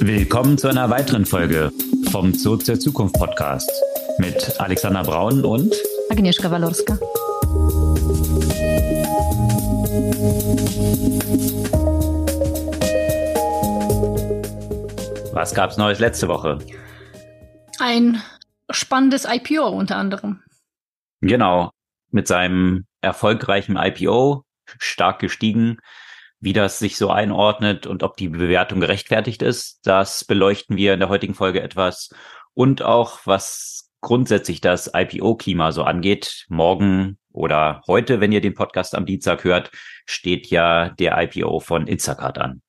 Willkommen zu einer weiteren Folge vom Zoo zur Zukunft Podcast mit Alexander Braun und Agnieszka Walorska. Was gab's Neues letzte Woche? Ein spannendes IPO unter anderem. Genau, mit seinem erfolgreichen IPO stark gestiegen. Wie das sich so einordnet und ob die Bewertung gerechtfertigt ist, das beleuchten wir in der heutigen Folge etwas. Und auch, was grundsätzlich das IPO-Klima so angeht. Morgen oder heute, wenn ihr den Podcast am Dienstag hört, steht ja der IPO von Instacart an.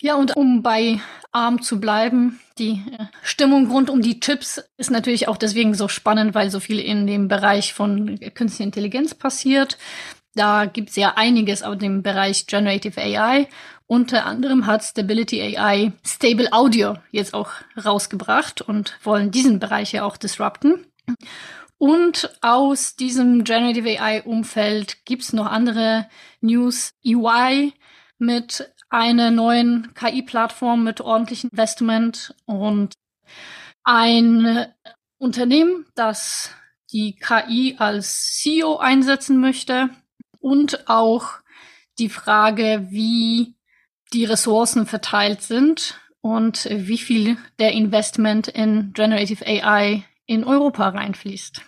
Ja, und um bei ARM zu bleiben, die äh, Stimmung rund um die Chips ist natürlich auch deswegen so spannend, weil so viel in dem Bereich von künstlicher Intelligenz passiert. Da gibt es ja einiges auf dem Bereich Generative AI. Unter anderem hat Stability AI Stable Audio jetzt auch rausgebracht und wollen diesen Bereich ja auch disrupten. Und aus diesem Generative AI-Umfeld gibt es noch andere News. EY mit einer neuen KI-Plattform mit ordentlichem Investment und ein Unternehmen, das die KI als CEO einsetzen möchte und auch die Frage, wie die Ressourcen verteilt sind und wie viel der Investment in Generative AI in Europa reinfließt.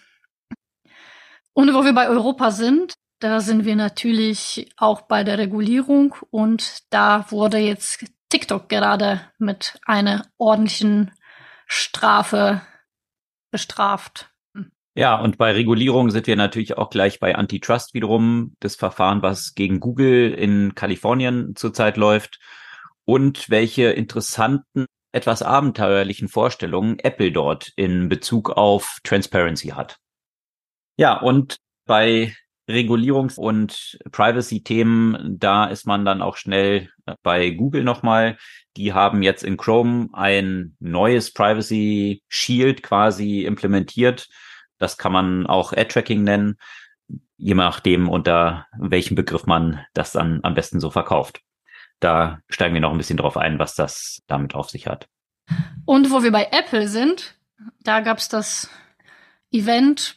Und wo wir bei Europa sind, da sind wir natürlich auch bei der Regulierung und da wurde jetzt TikTok gerade mit einer ordentlichen Strafe bestraft. Ja, und bei Regulierung sind wir natürlich auch gleich bei Antitrust wiederum, das Verfahren, was gegen Google in Kalifornien zurzeit läuft und welche interessanten, etwas abenteuerlichen Vorstellungen Apple dort in Bezug auf Transparency hat. Ja, und bei Regulierungs- und Privacy-Themen, da ist man dann auch schnell bei Google nochmal. Die haben jetzt in Chrome ein neues Privacy Shield quasi implementiert das kann man auch Ad-Tracking nennen, je nachdem, unter welchem Begriff man das dann am besten so verkauft. Da steigen wir noch ein bisschen drauf ein, was das damit auf sich hat. Und wo wir bei Apple sind, da gab es das Event,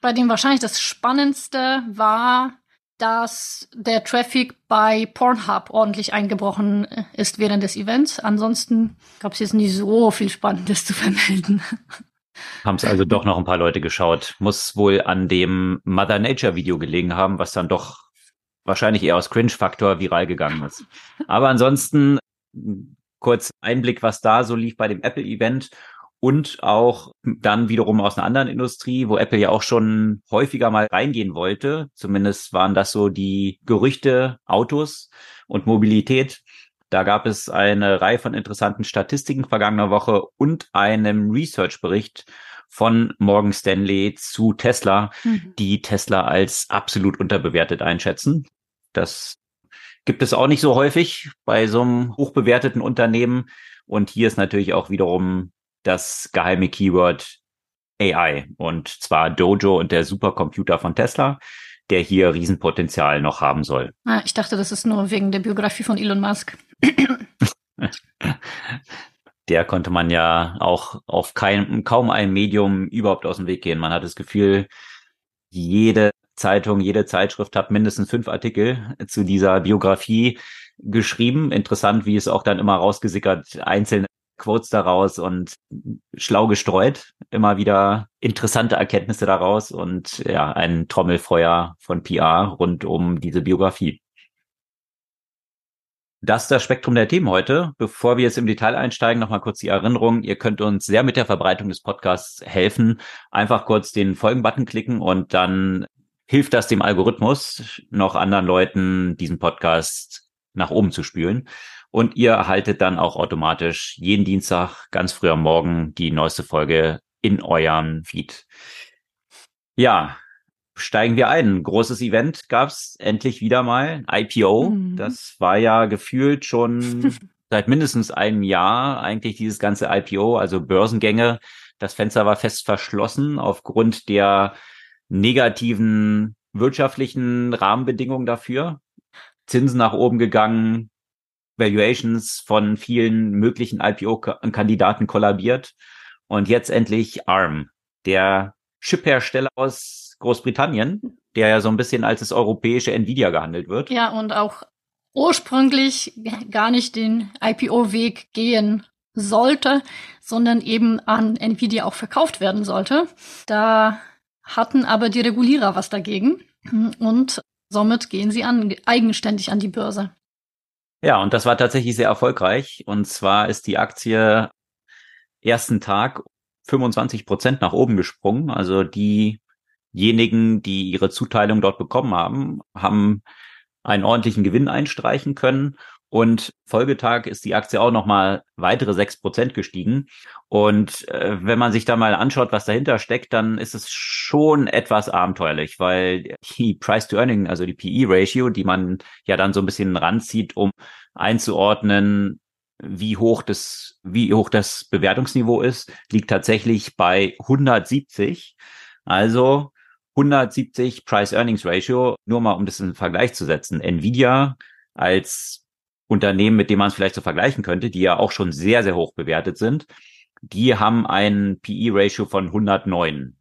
bei dem wahrscheinlich das Spannendste war, dass der Traffic bei Pornhub ordentlich eingebrochen ist während des Events. Ansonsten gab es jetzt nicht so viel Spannendes zu vermelden. Haben es also doch noch ein paar Leute geschaut. Muss wohl an dem Mother Nature Video gelegen haben, was dann doch wahrscheinlich eher aus Cringe-Faktor viral gegangen ist. Aber ansonsten kurz Einblick, was da so lief bei dem Apple-Event und auch dann wiederum aus einer anderen Industrie, wo Apple ja auch schon häufiger mal reingehen wollte. Zumindest waren das so die Gerüchte Autos und Mobilität. Da gab es eine Reihe von interessanten Statistiken vergangener Woche und einem Research-Bericht von Morgan Stanley zu Tesla, mhm. die Tesla als absolut unterbewertet einschätzen. Das gibt es auch nicht so häufig bei so einem hochbewerteten Unternehmen. Und hier ist natürlich auch wiederum das geheime Keyword AI und zwar Dojo und der Supercomputer von Tesla, der hier Riesenpotenzial noch haben soll. Ah, ich dachte, das ist nur wegen der Biografie von Elon Musk. der konnte man ja auch auf kein, kaum ein Medium überhaupt aus dem Weg gehen. Man hat das Gefühl, jede Zeitung, jede Zeitschrift hat mindestens fünf Artikel zu dieser Biografie geschrieben. Interessant, wie es auch dann immer rausgesickert, einzelne Quotes daraus und schlau gestreut. Immer wieder interessante Erkenntnisse daraus und ja, ein Trommelfeuer von PR rund um diese Biografie. Das ist das Spektrum der Themen heute. Bevor wir jetzt im Detail einsteigen, nochmal kurz die Erinnerung. Ihr könnt uns sehr mit der Verbreitung des Podcasts helfen. Einfach kurz den Folgen-Button klicken und dann hilft das dem Algorithmus, noch anderen Leuten diesen Podcast nach oben zu spülen. Und ihr erhaltet dann auch automatisch jeden Dienstag ganz früh am Morgen die neueste Folge in eurem Feed. Ja, steigen wir ein. Großes Event gab's endlich wieder mal. IPO. Mhm. Das war ja gefühlt schon seit mindestens einem Jahr eigentlich dieses ganze IPO, also Börsengänge. Das Fenster war fest verschlossen aufgrund der negativen wirtschaftlichen Rahmenbedingungen dafür. Zinsen nach oben gegangen, Valuations von vielen möglichen IPO-Kandidaten kollabiert. Und jetzt endlich ARM, der Chip-Hersteller aus Großbritannien, der ja so ein bisschen als das europäische Nvidia gehandelt wird. Ja, und auch ursprünglich gar nicht den IPO-Weg gehen sollte, sondern eben an Nvidia auch verkauft werden sollte. Da hatten aber die Regulierer was dagegen und somit gehen sie an, eigenständig an die Börse. Ja, und das war tatsächlich sehr erfolgreich. Und zwar ist die Aktie ersten Tag 25 Prozent nach oben gesprungen. Also diejenigen, die ihre Zuteilung dort bekommen haben, haben einen ordentlichen Gewinn einstreichen können. Und Folgetag ist die Aktie auch nochmal weitere sechs Prozent gestiegen. Und äh, wenn man sich da mal anschaut, was dahinter steckt, dann ist es schon etwas abenteuerlich, weil die Price to Earning, also die PE-Ratio, die man ja dann so ein bisschen ranzieht, um einzuordnen, wie hoch das, wie hoch das Bewertungsniveau ist, liegt tatsächlich bei 170. Also 170 Price-Earnings-Ratio, nur mal um das in Vergleich zu setzen. Nvidia als Unternehmen, mit dem man es vielleicht so vergleichen könnte, die ja auch schon sehr, sehr hoch bewertet sind, die haben ein PE-Ratio von 109.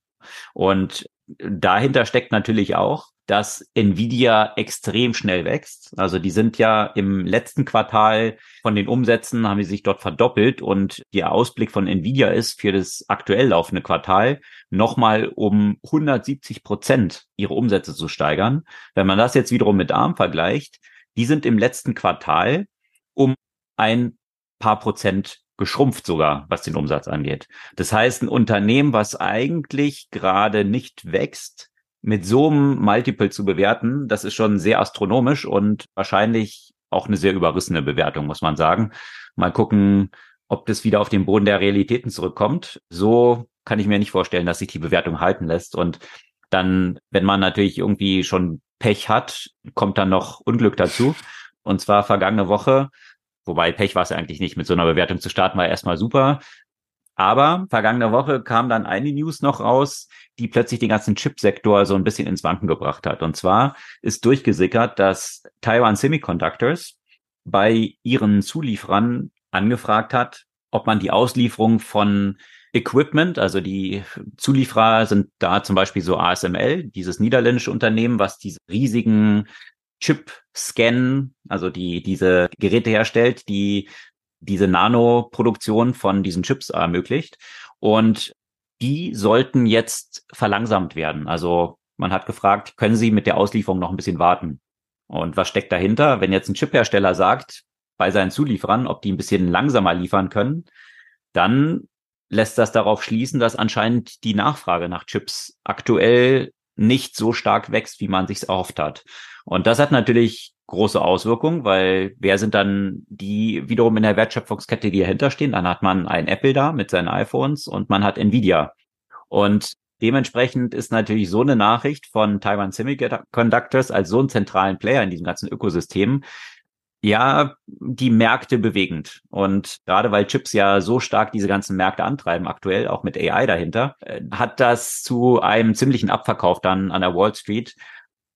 Und dahinter steckt natürlich auch, dass Nvidia extrem schnell wächst. Also die sind ja im letzten Quartal von den Umsätzen haben die sich dort verdoppelt und der Ausblick von Nvidia ist für das aktuell laufende Quartal nochmal um 170 Prozent ihre Umsätze zu steigern. Wenn man das jetzt wiederum mit ARM vergleicht, die sind im letzten Quartal um ein paar Prozent geschrumpft sogar, was den Umsatz angeht. Das heißt, ein Unternehmen, was eigentlich gerade nicht wächst, mit so einem Multiple zu bewerten, das ist schon sehr astronomisch und wahrscheinlich auch eine sehr überrissene Bewertung, muss man sagen. Mal gucken, ob das wieder auf den Boden der Realitäten zurückkommt. So kann ich mir nicht vorstellen, dass sich die Bewertung halten lässt. Und dann, wenn man natürlich irgendwie schon Pech hat, kommt dann noch Unglück dazu. Und zwar vergangene Woche, wobei Pech war es eigentlich nicht, mit so einer Bewertung zu starten, war erstmal super. Aber vergangene Woche kam dann eine News noch raus, die plötzlich den ganzen Chipsektor so ein bisschen ins Wanken gebracht hat. Und zwar ist durchgesickert, dass Taiwan Semiconductors bei ihren Zulieferern angefragt hat, ob man die Auslieferung von Equipment, also die Zulieferer sind da zum Beispiel so ASML, dieses niederländische Unternehmen, was diese riesigen Chip-Scan, also die diese Geräte herstellt, die diese Nanoproduktion von diesen Chips ermöglicht. Und die sollten jetzt verlangsamt werden. Also man hat gefragt, können Sie mit der Auslieferung noch ein bisschen warten? Und was steckt dahinter? Wenn jetzt ein Chiphersteller sagt bei seinen Zulieferern, ob die ein bisschen langsamer liefern können, dann lässt das darauf schließen, dass anscheinend die Nachfrage nach Chips aktuell nicht so stark wächst, wie man sich erhofft hat. Und das hat natürlich große Auswirkungen, weil wer sind dann die wiederum in der Wertschöpfungskette, die dahinter stehen? Dann hat man ein Apple da mit seinen iPhones und man hat Nvidia. Und dementsprechend ist natürlich so eine Nachricht von Taiwan Semiconductors als so einen zentralen Player in diesem ganzen Ökosystem ja, die Märkte bewegend. Und gerade weil Chips ja so stark diese ganzen Märkte antreiben, aktuell auch mit AI dahinter, äh, hat das zu einem ziemlichen Abverkauf dann an der Wall Street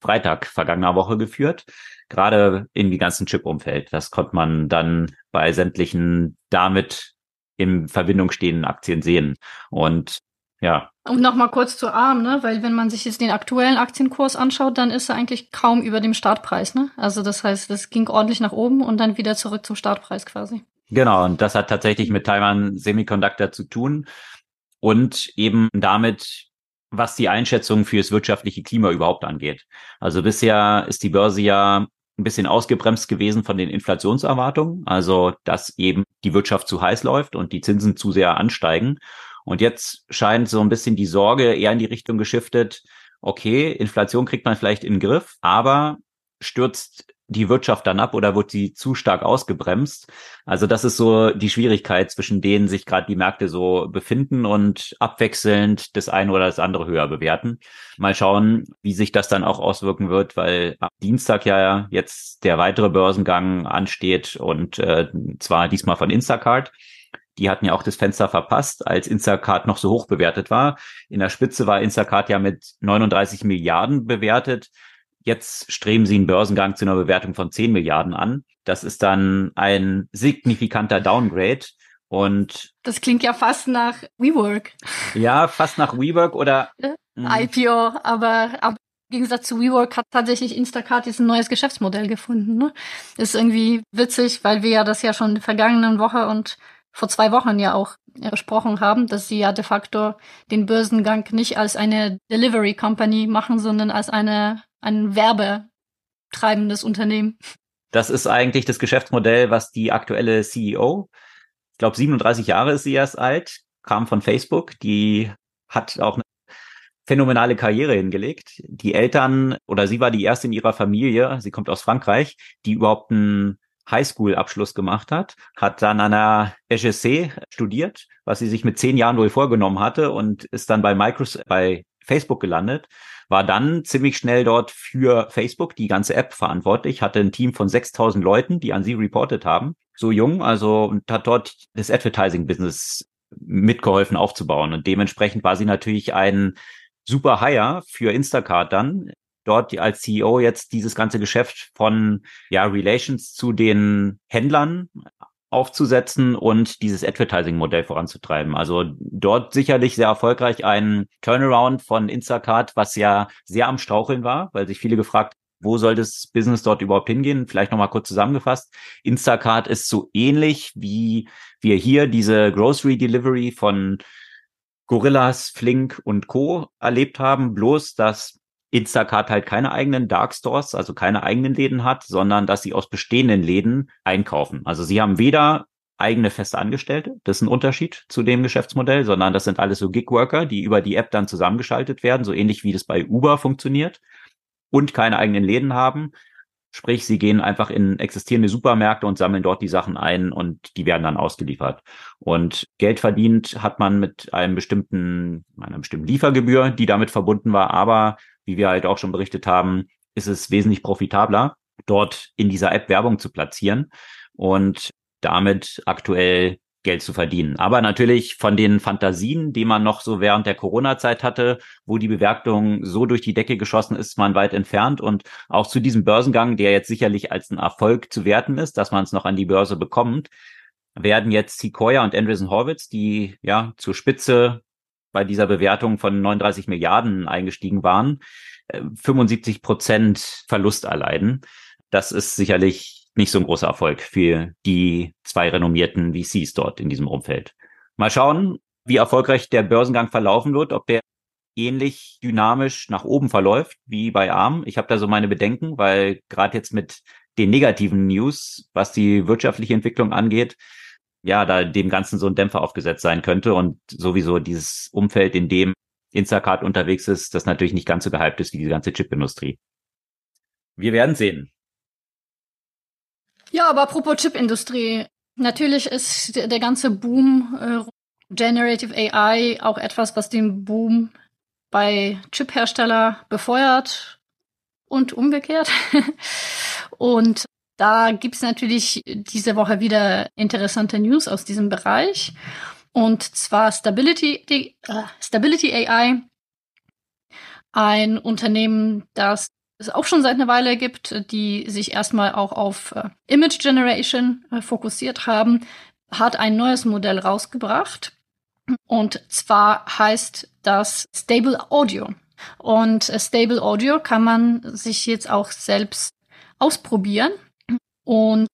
Freitag vergangener Woche geführt gerade in die ganzen Chip-Umfeld. Das konnte man dann bei sämtlichen damit in Verbindung stehenden Aktien sehen. Und ja. Und nochmal kurz zu ARM, ne? Weil wenn man sich jetzt den aktuellen Aktienkurs anschaut, dann ist er eigentlich kaum über dem Startpreis, ne? Also das heißt, es ging ordentlich nach oben und dann wieder zurück zum Startpreis quasi. Genau, und das hat tatsächlich mit Taiwan Semiconductor zu tun und eben damit, was die Einschätzung fürs wirtschaftliche Klima überhaupt angeht. Also bisher ist die Börse ja ein bisschen ausgebremst gewesen von den Inflationserwartungen, also dass eben die Wirtschaft zu heiß läuft und die Zinsen zu sehr ansteigen. Und jetzt scheint so ein bisschen die Sorge eher in die Richtung geschiftet, okay, Inflation kriegt man vielleicht in den Griff, aber stürzt die Wirtschaft dann ab oder wird sie zu stark ausgebremst? Also das ist so die Schwierigkeit, zwischen denen sich gerade die Märkte so befinden und abwechselnd das eine oder das andere höher bewerten. Mal schauen, wie sich das dann auch auswirken wird, weil am Dienstag ja jetzt der weitere Börsengang ansteht und äh, zwar diesmal von Instacart. Die hatten ja auch das Fenster verpasst, als Instacart noch so hoch bewertet war. In der Spitze war Instacart ja mit 39 Milliarden bewertet Jetzt streben sie einen Börsengang zu einer Bewertung von 10 Milliarden an. Das ist dann ein signifikanter Downgrade. Und das klingt ja fast nach WeWork. Ja, fast nach WeWork oder IPO, aber, aber im Gegensatz zu WeWork hat tatsächlich Instacart jetzt ein neues Geschäftsmodell gefunden. Ne? Ist irgendwie witzig, weil wir ja das ja schon in der vergangenen Woche und vor zwei Wochen ja auch besprochen haben, dass sie ja de facto den Börsengang nicht als eine Delivery Company machen, sondern als eine ein werbetreibendes Unternehmen. Das ist eigentlich das Geschäftsmodell, was die aktuelle CEO, ich glaube 37 Jahre ist sie erst alt, kam von Facebook, die hat auch eine phänomenale Karriere hingelegt. Die Eltern oder sie war die erste in ihrer Familie, sie kommt aus Frankreich, die überhaupt einen Highschool-Abschluss gemacht hat, hat dann an der HSC studiert, was sie sich mit zehn Jahren wohl vorgenommen hatte und ist dann bei Microsoft, bei Facebook gelandet, war dann ziemlich schnell dort für Facebook, die ganze App verantwortlich, hatte ein Team von 6000 Leuten, die an sie reportet haben. So jung, also, und hat dort das Advertising-Business mitgeholfen aufzubauen. Und dementsprechend war sie natürlich ein super Hire für Instacart dann, dort als CEO jetzt dieses ganze Geschäft von ja, Relations zu den Händlern aufzusetzen und dieses Advertising-Modell voranzutreiben. Also dort sicherlich sehr erfolgreich ein Turnaround von Instacart, was ja sehr am Straucheln war, weil sich viele gefragt wo soll das Business dort überhaupt hingehen? Vielleicht nochmal kurz zusammengefasst. Instacart ist so ähnlich wie wir hier diese Grocery Delivery von Gorillas, Flink und Co. erlebt haben, bloß dass Instacart halt keine eigenen Dark Stores, also keine eigenen Läden hat, sondern dass sie aus bestehenden Läden einkaufen. Also sie haben weder eigene feste Angestellte, das ist ein Unterschied zu dem Geschäftsmodell, sondern das sind alles so Gig-Worker, die über die App dann zusammengeschaltet werden, so ähnlich wie das bei Uber funktioniert und keine eigenen Läden haben. Sprich, sie gehen einfach in existierende Supermärkte und sammeln dort die Sachen ein und die werden dann ausgeliefert. Und Geld verdient hat man mit einem bestimmten, einer bestimmten Liefergebühr, die damit verbunden war, aber wie wir halt auch schon berichtet haben, ist es wesentlich profitabler, dort in dieser App Werbung zu platzieren und damit aktuell Geld zu verdienen. Aber natürlich von den Fantasien, die man noch so während der Corona-Zeit hatte, wo die Bewertung so durch die Decke geschossen ist, man weit entfernt. Und auch zu diesem Börsengang, der jetzt sicherlich als ein Erfolg zu werten ist, dass man es noch an die Börse bekommt, werden jetzt Sequoia und Andreessen Horwitz, die ja zur Spitze bei dieser Bewertung von 39 Milliarden eingestiegen waren, 75 äh, Prozent Verlust erleiden. Das ist sicherlich nicht so ein großer Erfolg für die zwei renommierten VCs dort in diesem Umfeld. Mal schauen, wie erfolgreich der Börsengang verlaufen wird, ob der ähnlich dynamisch nach oben verläuft wie bei ARM. Ich habe da so meine Bedenken, weil gerade jetzt mit den negativen News, was die wirtschaftliche Entwicklung angeht, ja, da dem Ganzen so ein Dämpfer aufgesetzt sein könnte und sowieso dieses Umfeld, in dem Instacart unterwegs ist, das natürlich nicht ganz so gehypt ist wie die ganze Chipindustrie. Wir werden sehen. Ja, aber apropos Chipindustrie, natürlich ist der, ganze Boom äh, Generative AI auch etwas, was den Boom bei Chiphersteller befeuert und umgekehrt. und da gibt's natürlich diese Woche wieder interessante News aus diesem Bereich. Und zwar Stability, äh, Stability AI, ein Unternehmen, das es auch schon seit einer Weile gibt, die sich erstmal auch auf äh, Image Generation äh, fokussiert haben, hat ein neues Modell rausgebracht. Und zwar heißt das Stable Audio. Und Stable Audio kann man sich jetzt auch selbst ausprobieren und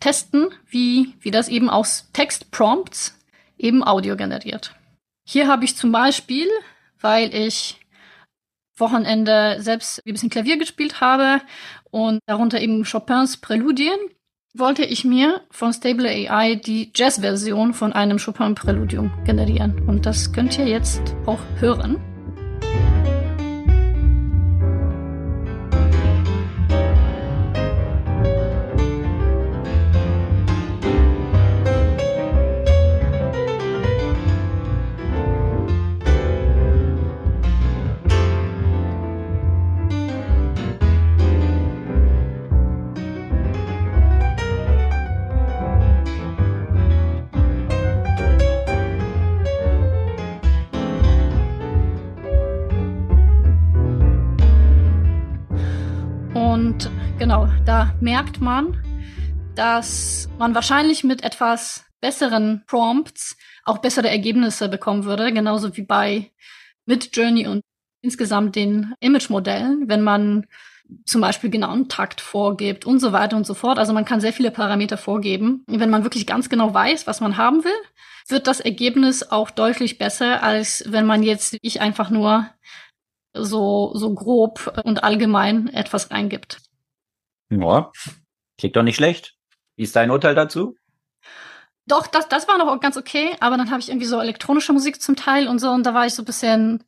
testen, wie, wie das eben aus Textprompts eben Audio generiert. Hier habe ich zum Beispiel, weil ich Wochenende selbst ein bisschen Klavier gespielt habe und darunter eben Chopins Präludien, wollte ich mir von Stable AI die Jazz-Version von einem Chopin-Präludium generieren. Und das könnt ihr jetzt auch hören. Merkt man, dass man wahrscheinlich mit etwas besseren Prompts auch bessere Ergebnisse bekommen würde, genauso wie bei Midjourney und insgesamt den Image-Modellen, wenn man zum Beispiel genauen Takt vorgibt und so weiter und so fort. Also man kann sehr viele Parameter vorgeben. Wenn man wirklich ganz genau weiß, was man haben will, wird das Ergebnis auch deutlich besser, als wenn man jetzt ich einfach nur so, so grob und allgemein etwas reingibt. Ja, klingt doch nicht schlecht. Wie ist dein Urteil dazu? Doch, das, das war noch ganz okay, aber dann habe ich irgendwie so elektronische Musik zum Teil und so und da war ich so ein bisschen,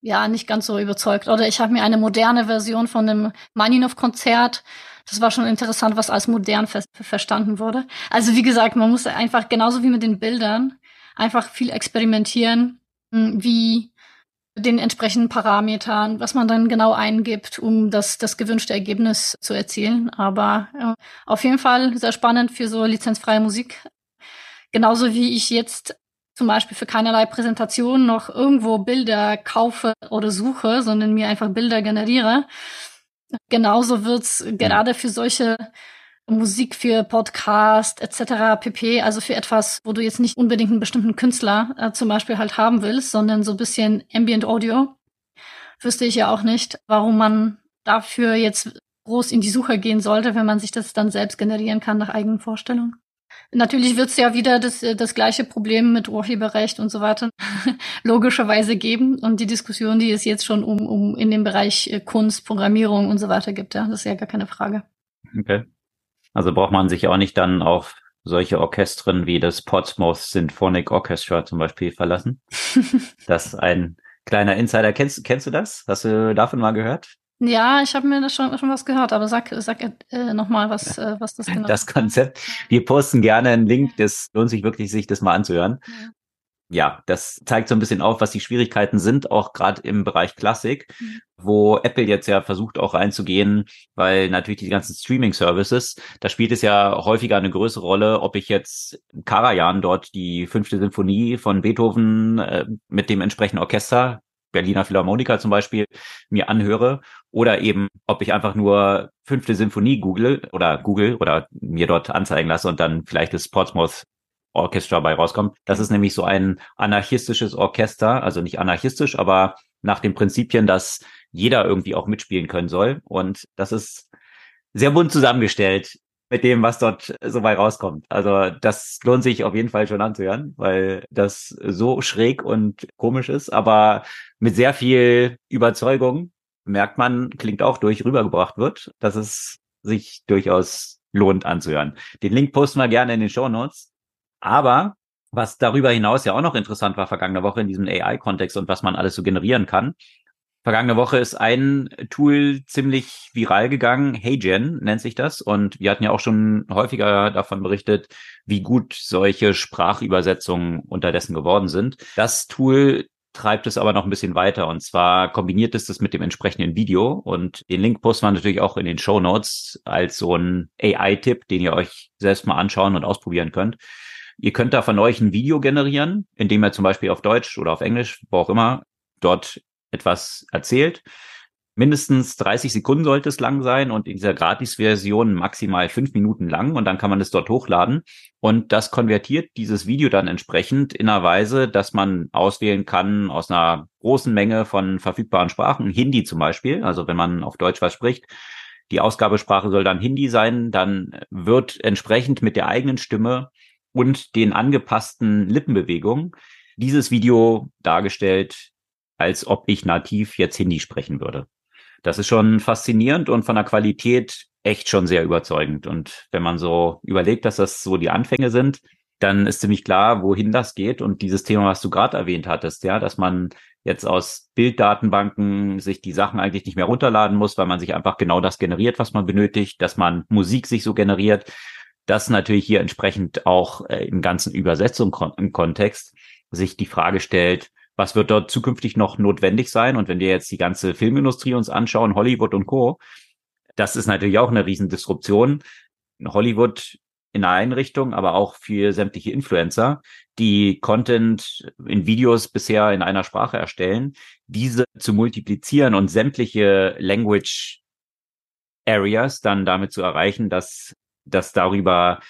ja, nicht ganz so überzeugt. Oder ich habe mir eine moderne Version von dem Maninov-Konzert, das war schon interessant, was als modern ver verstanden wurde. Also wie gesagt, man muss einfach genauso wie mit den Bildern einfach viel experimentieren, hm, wie den entsprechenden Parametern, was man dann genau eingibt, um das, das gewünschte Ergebnis zu erzielen. Aber äh, auf jeden Fall sehr spannend für so lizenzfreie Musik. Genauso wie ich jetzt zum Beispiel für keinerlei Präsentation noch irgendwo Bilder kaufe oder suche, sondern mir einfach Bilder generiere. Genauso wird's gerade für solche Musik für Podcast etc. pp. Also für etwas, wo du jetzt nicht unbedingt einen bestimmten Künstler äh, zum Beispiel halt haben willst, sondern so ein bisschen Ambient Audio. Wüsste ich ja auch nicht, warum man dafür jetzt groß in die Suche gehen sollte, wenn man sich das dann selbst generieren kann nach eigenen Vorstellungen. Natürlich wird es ja wieder das, das gleiche Problem mit Urheberrecht und so weiter logischerweise geben und die Diskussion, die es jetzt schon um, um in dem Bereich äh, Kunst, Programmierung und so weiter gibt, ja, das ist ja gar keine Frage. Okay. Also braucht man sich auch nicht dann auf solche Orchestren wie das Portsmouth Symphonic Orchestra zum Beispiel verlassen. das ist ein kleiner Insider. Kennst, kennst du das? Hast du davon mal gehört? Ja, ich habe mir das schon, schon was gehört, aber sag, sag äh, nochmal, was, äh, was das genau Das Konzept. Wir posten gerne einen Link, das lohnt sich wirklich, sich das mal anzuhören. Ja ja, das zeigt so ein bisschen auf, was die Schwierigkeiten sind, auch gerade im Bereich Klassik, mhm. Wo Apple jetzt ja versucht auch reinzugehen, weil natürlich die ganzen Streaming-Services, da spielt es ja häufiger eine größere Rolle, ob ich jetzt Karajan dort die fünfte Sinfonie von Beethoven äh, mit dem entsprechenden Orchester, Berliner Philharmoniker zum Beispiel, mir anhöre oder eben, ob ich einfach nur fünfte Sinfonie google oder google oder mir dort anzeigen lasse und dann vielleicht das Portsmouth Orchestra bei rauskommt. Das ist nämlich so ein anarchistisches Orchester, also nicht anarchistisch, aber nach den Prinzipien, dass jeder irgendwie auch mitspielen können soll. Und das ist sehr bunt zusammengestellt mit dem, was dort so bei rauskommt. Also das lohnt sich auf jeden Fall schon anzuhören, weil das so schräg und komisch ist, aber mit sehr viel Überzeugung merkt man, klingt auch durch, rübergebracht wird, dass es sich durchaus lohnt anzuhören. Den Link posten wir gerne in den Show Notes. Aber was darüber hinaus ja auch noch interessant war vergangene Woche in diesem AI-Kontext und was man alles so generieren kann. Vergangene Woche ist ein Tool ziemlich viral gegangen. HeyGen nennt sich das. Und wir hatten ja auch schon häufiger davon berichtet, wie gut solche Sprachübersetzungen unterdessen geworden sind. Das Tool treibt es aber noch ein bisschen weiter. Und zwar kombiniert es das mit dem entsprechenden Video. Und den Link posten wir natürlich auch in den Show Notes als so ein AI-Tipp, den ihr euch selbst mal anschauen und ausprobieren könnt. Ihr könnt da von euch ein Video generieren, indem ihr zum Beispiel auf Deutsch oder auf Englisch, wo auch immer, dort etwas erzählt. Mindestens 30 Sekunden sollte es lang sein und in dieser Gratis-Version maximal fünf Minuten lang und dann kann man es dort hochladen und das konvertiert dieses Video dann entsprechend in einer Weise, dass man auswählen kann aus einer großen Menge von verfügbaren Sprachen, Hindi zum Beispiel, also wenn man auf Deutsch was spricht, die Ausgabesprache soll dann Hindi sein, dann wird entsprechend mit der eigenen Stimme und den angepassten Lippenbewegungen dieses Video dargestellt, als ob ich nativ jetzt Hindi sprechen würde. Das ist schon faszinierend und von der Qualität echt schon sehr überzeugend. Und wenn man so überlegt, dass das so die Anfänge sind, dann ist ziemlich klar, wohin das geht. Und dieses Thema, was du gerade erwähnt hattest, ja, dass man jetzt aus Bilddatenbanken sich die Sachen eigentlich nicht mehr runterladen muss, weil man sich einfach genau das generiert, was man benötigt, dass man Musik sich so generiert, dass natürlich hier entsprechend auch äh, im ganzen Übersetzung im Kontext sich die Frage stellt, was wird dort zukünftig noch notwendig sein? Und wenn wir jetzt die ganze Filmindustrie uns anschauen, Hollywood und Co., das ist natürlich auch eine Riesendisruption. Hollywood in einer Einrichtung, aber auch für sämtliche Influencer, die Content in Videos bisher in einer Sprache erstellen, diese zu multiplizieren und sämtliche Language Areas dann damit zu erreichen, dass, dass darüber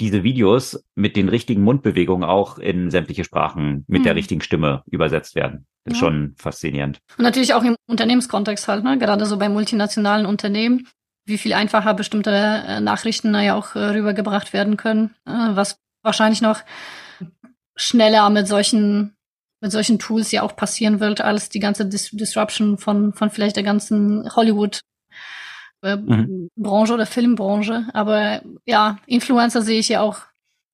diese Videos mit den richtigen Mundbewegungen auch in sämtliche Sprachen mit mhm. der richtigen Stimme übersetzt werden. Das ist ja. schon faszinierend. Und natürlich auch im Unternehmenskontext halt, ne? gerade so bei multinationalen Unternehmen, wie viel einfacher bestimmte äh, Nachrichten ja auch äh, rübergebracht werden können, äh, was wahrscheinlich noch schneller mit solchen mit solchen Tools ja auch passieren wird, als die ganze Dis Disruption von von vielleicht der ganzen Hollywood äh, mhm. Branche oder Filmbranche. Aber ja, Influencer sehe ich ja auch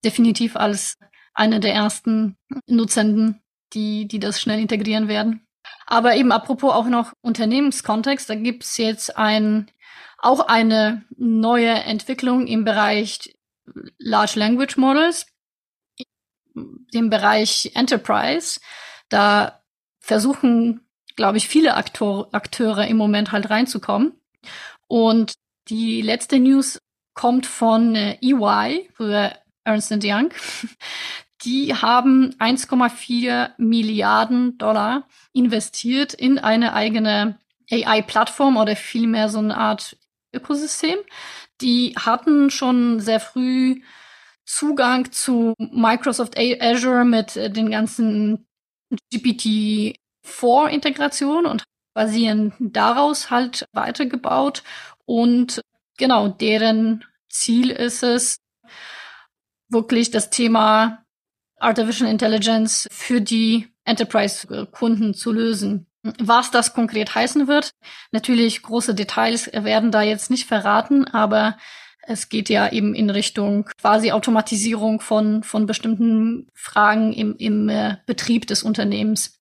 definitiv als eine der ersten Nutzenden, die, die das schnell integrieren werden. Aber eben apropos auch noch Unternehmenskontext, da gibt's jetzt ein, auch eine neue Entwicklung im Bereich Large Language Models, im Bereich Enterprise. Da versuchen, glaube ich, viele Aktor Akteure im Moment halt reinzukommen. Und die letzte News kommt von äh, EY, für Ernst Young. Die haben 1,4 Milliarden Dollar investiert in eine eigene AI-Plattform oder vielmehr so eine Art Ökosystem. Die hatten schon sehr früh Zugang zu Microsoft Azure mit äh, den ganzen GPT-4-Integration und basierend daraus halt weitergebaut. Und genau, deren Ziel ist es, wirklich das Thema Artificial Intelligence für die Enterprise-Kunden zu lösen. Was das konkret heißen wird, natürlich große Details werden da jetzt nicht verraten, aber es geht ja eben in Richtung quasi Automatisierung von, von bestimmten Fragen im, im äh, Betrieb des Unternehmens.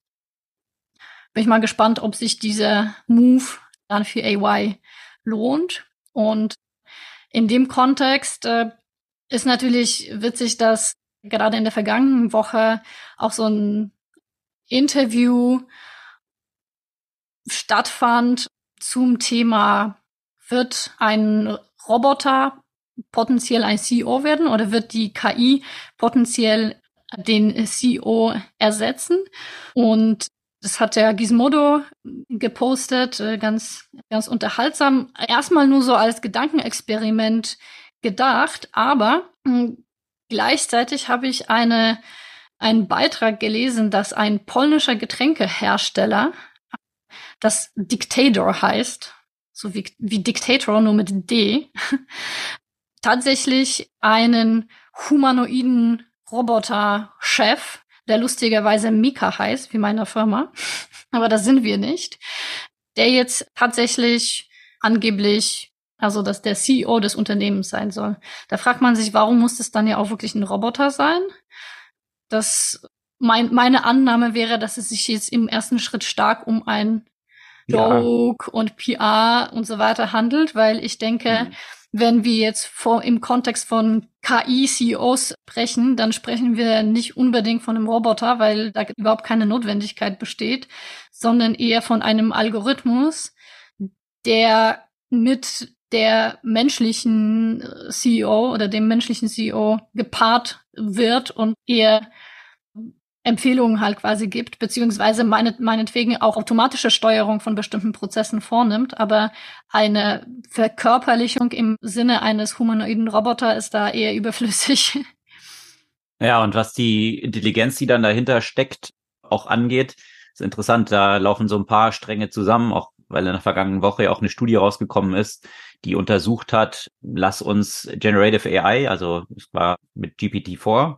Bin ich mal gespannt, ob sich dieser Move dann für AY lohnt. Und in dem Kontext äh, ist natürlich witzig, dass gerade in der vergangenen Woche auch so ein Interview stattfand zum Thema, wird ein Roboter potenziell ein CEO werden oder wird die KI potenziell den CEO ersetzen? Und das hat der Gizmodo gepostet, äh, ganz, ganz unterhaltsam. Erstmal nur so als Gedankenexperiment gedacht, aber hm, gleichzeitig habe ich eine, einen Beitrag gelesen, dass ein polnischer Getränkehersteller, das Dictator heißt, so wie, wie Dictator nur mit D, tatsächlich einen humanoiden Roboter-Chef der lustigerweise Mika heißt, wie meine Firma. Aber das sind wir nicht. Der jetzt tatsächlich angeblich, also dass der CEO des Unternehmens sein soll. Da fragt man sich, warum muss das dann ja auch wirklich ein Roboter sein? Das, mein, meine Annahme wäre, dass es sich jetzt im ersten Schritt stark um ein Joke ja. und PR und so weiter handelt, weil ich denke, mhm wenn wir jetzt vor, im Kontext von KI-CEOs sprechen, dann sprechen wir nicht unbedingt von einem Roboter, weil da überhaupt keine Notwendigkeit besteht, sondern eher von einem Algorithmus, der mit der menschlichen CEO oder dem menschlichen CEO gepaart wird und eher Empfehlungen halt quasi gibt, beziehungsweise meine, meinetwegen auch automatische Steuerung von bestimmten Prozessen vornimmt, aber eine Verkörperlichung im Sinne eines humanoiden Roboter ist da eher überflüssig. Ja, und was die Intelligenz, die dann dahinter steckt, auch angeht, ist interessant. Da laufen so ein paar Stränge zusammen, auch weil in der vergangenen Woche ja auch eine Studie rausgekommen ist, die untersucht hat, lass uns Generative AI, also es war mit GPT-4,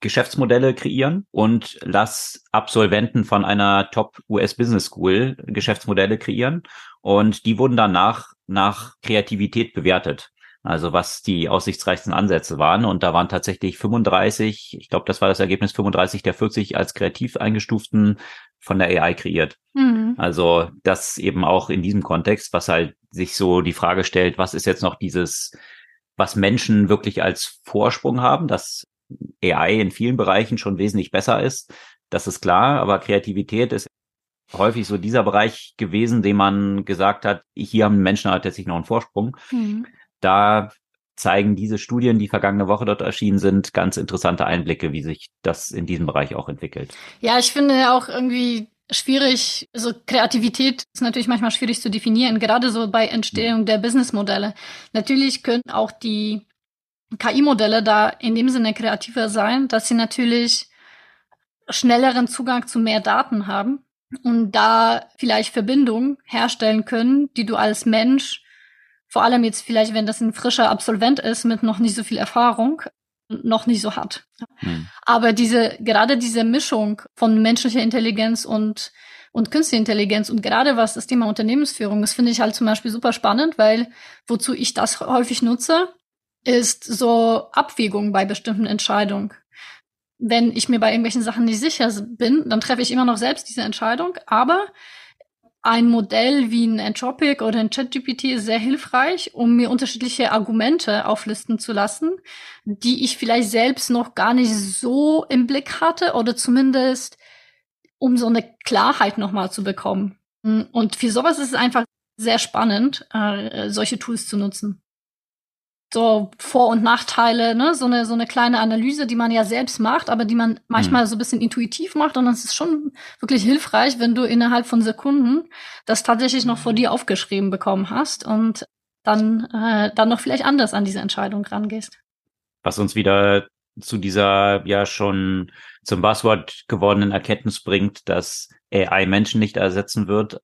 Geschäftsmodelle kreieren und lass Absolventen von einer Top US Business School Geschäftsmodelle kreieren. Und die wurden danach nach Kreativität bewertet. Also was die aussichtsreichsten Ansätze waren. Und da waren tatsächlich 35, ich glaube, das war das Ergebnis 35 der 40 als kreativ eingestuften von der AI kreiert. Mhm. Also das eben auch in diesem Kontext, was halt sich so die Frage stellt, was ist jetzt noch dieses, was Menschen wirklich als Vorsprung haben, das AI in vielen Bereichen schon wesentlich besser ist. Das ist klar, aber Kreativität ist häufig so dieser Bereich gewesen, den man gesagt hat, hier haben Menschen halt tatsächlich noch einen Vorsprung. Mhm. Da zeigen diese Studien, die vergangene Woche dort erschienen sind, ganz interessante Einblicke, wie sich das in diesem Bereich auch entwickelt. Ja, ich finde auch irgendwie schwierig, also Kreativität ist natürlich manchmal schwierig zu definieren, gerade so bei Entstehung der Businessmodelle. Natürlich können auch die KI-Modelle da in dem Sinne kreativer sein, dass sie natürlich schnelleren Zugang zu mehr Daten haben und da vielleicht Verbindungen herstellen können, die du als Mensch, vor allem jetzt vielleicht, wenn das ein frischer Absolvent ist mit noch nicht so viel Erfahrung, noch nicht so hat. Hm. Aber diese, gerade diese Mischung von menschlicher Intelligenz und, und künstliche Intelligenz und gerade was das Thema Unternehmensführung ist, finde ich halt zum Beispiel super spannend, weil wozu ich das häufig nutze, ist so Abwägung bei bestimmten Entscheidungen. Wenn ich mir bei irgendwelchen Sachen nicht sicher bin, dann treffe ich immer noch selbst diese Entscheidung, aber ein Modell wie ein Entropic oder ein ChatGPT ist sehr hilfreich, um mir unterschiedliche Argumente auflisten zu lassen, die ich vielleicht selbst noch gar nicht so im Blick hatte oder zumindest um so eine Klarheit nochmal zu bekommen. Und für sowas ist es einfach sehr spannend, äh, solche Tools zu nutzen so Vor- und Nachteile, ne, so eine, so eine kleine Analyse, die man ja selbst macht, aber die man manchmal mhm. so ein bisschen intuitiv macht. Und das ist schon wirklich hilfreich, wenn du innerhalb von Sekunden das tatsächlich noch vor dir aufgeschrieben bekommen hast und dann, äh, dann noch vielleicht anders an diese Entscheidung rangehst. Was uns wieder zu dieser ja schon zum Buzzword gewordenen Erkenntnis bringt, dass AI Menschen nicht ersetzen wird,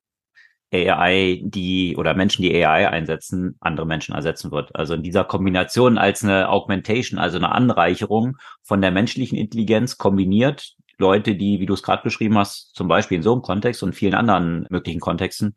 AI, die oder Menschen, die AI einsetzen, andere Menschen ersetzen wird. Also in dieser Kombination als eine Augmentation, also eine Anreicherung von der menschlichen Intelligenz kombiniert, Leute, die, wie du es gerade beschrieben hast, zum Beispiel in so einem Kontext und vielen anderen möglichen Kontexten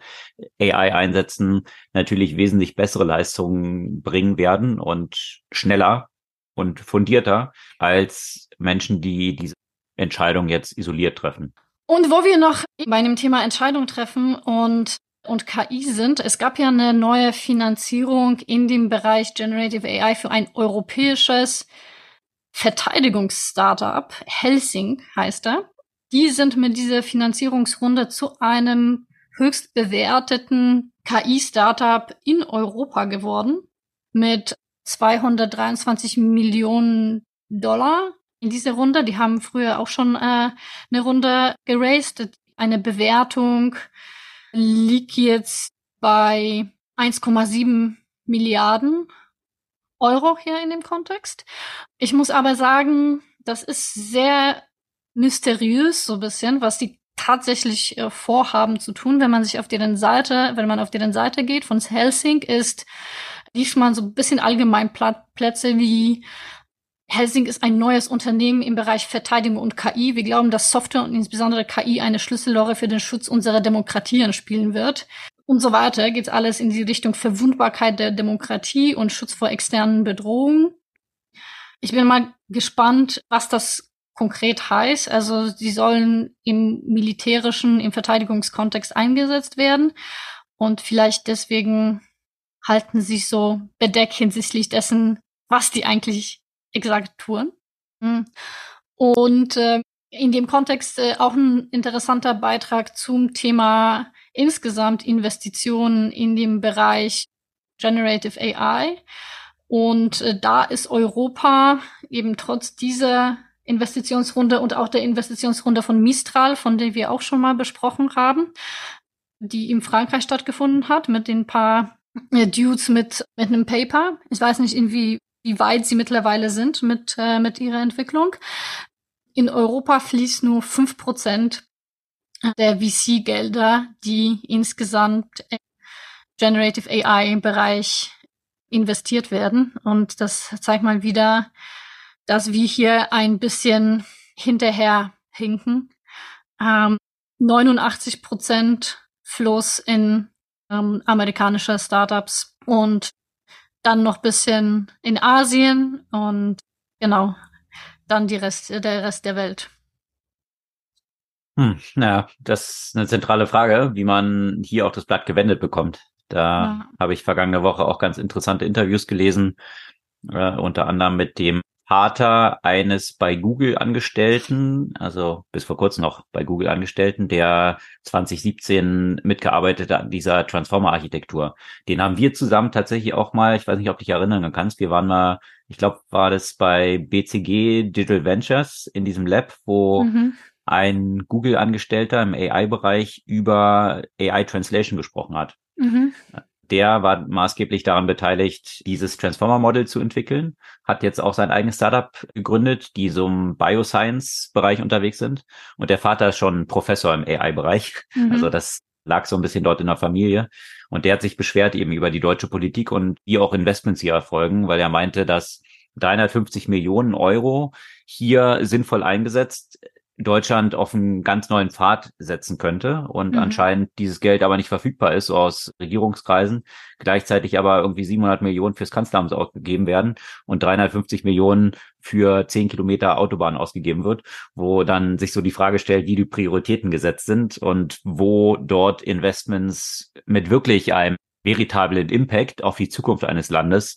AI einsetzen, natürlich wesentlich bessere Leistungen bringen werden und schneller und fundierter als Menschen, die diese Entscheidung jetzt isoliert treffen. Und wo wir noch bei einem Thema Entscheidung treffen und, und KI sind, es gab ja eine neue Finanzierung in dem Bereich Generative AI für ein europäisches Verteidigungsstartup. Helsing heißt er. Die sind mit dieser Finanzierungsrunde zu einem höchst bewerteten KI-Startup in Europa geworden mit 223 Millionen Dollar in dieser Runde. Die haben früher auch schon äh, eine Runde geraced. Eine Bewertung liegt jetzt bei 1,7 Milliarden Euro hier in dem Kontext. Ich muss aber sagen, das ist sehr mysteriös so ein bisschen, was die tatsächlich äh, vorhaben zu tun, wenn man sich auf deren Seite, wenn man auf deren Seite geht von Helsing, ist liest man so ein bisschen allgemein Plätze wie Helsing ist ein neues Unternehmen im Bereich Verteidigung und KI. Wir glauben, dass Software und insbesondere KI eine Schlüsselrolle für den Schutz unserer Demokratien spielen wird. Und so weiter geht alles in die Richtung Verwundbarkeit der Demokratie und Schutz vor externen Bedrohungen. Ich bin mal gespannt, was das konkret heißt. Also sie sollen im militärischen, im Verteidigungskontext eingesetzt werden und vielleicht deswegen halten sich so bedeckt hinsichtlich dessen, was die eigentlich exakt tun. Hm. Und äh, in dem Kontext äh, auch ein interessanter Beitrag zum Thema insgesamt Investitionen in dem Bereich Generative AI. Und äh, da ist Europa eben trotz dieser Investitionsrunde und auch der Investitionsrunde von Mistral, von der wir auch schon mal besprochen haben, die in Frankreich stattgefunden hat, mit den paar äh, Dudes mit, mit einem Paper. Ich weiß nicht, inwie, wie weit sie mittlerweile sind mit, äh, mit ihrer Entwicklung. In Europa fließt nur fünf Prozent der VC-Gelder, die insgesamt im Generative AI-Bereich investiert werden. Und das zeigt mal wieder, dass wir hier ein bisschen hinterher hinken. Ähm, 89 Prozent Fluss in ähm, amerikanische Startups und dann noch bisschen in Asien und genau, dann die Rest, der Rest der Welt. Hm, naja, das ist eine zentrale Frage, wie man hier auch das Blatt gewendet bekommt. Da ja. habe ich vergangene Woche auch ganz interessante Interviews gelesen, äh, unter anderem mit dem Vater eines bei Google Angestellten, also bis vor kurzem noch bei Google Angestellten, der 2017 mitgearbeitet hat an dieser Transformer-Architektur. Den haben wir zusammen tatsächlich auch mal, ich weiß nicht, ob du dich erinnern kannst, wir waren mal, ich glaube, war das bei BCG Digital Ventures in diesem Lab, wo mhm. ein Google-Angestellter im AI-Bereich über AI-Translation gesprochen hat. Mhm. Der war maßgeblich daran beteiligt, dieses Transformer-Model zu entwickeln, hat jetzt auch sein eigenes Startup gegründet, die so im Bioscience-Bereich unterwegs sind. Und der Vater ist schon Professor im AI-Bereich. Mhm. Also das lag so ein bisschen dort in der Familie. Und der hat sich beschwert eben über die deutsche Politik und wie auch Investments hier erfolgen, weil er meinte, dass 350 Millionen Euro hier sinnvoll eingesetzt Deutschland auf einen ganz neuen Pfad setzen könnte und mhm. anscheinend dieses Geld aber nicht verfügbar ist so aus Regierungskreisen, gleichzeitig aber irgendwie 700 Millionen fürs Kanzleramt ausgegeben werden und 350 Millionen für 10 Kilometer Autobahn ausgegeben wird, wo dann sich so die Frage stellt, wie die Prioritäten gesetzt sind und wo dort Investments mit wirklich einem veritablen Impact auf die Zukunft eines Landes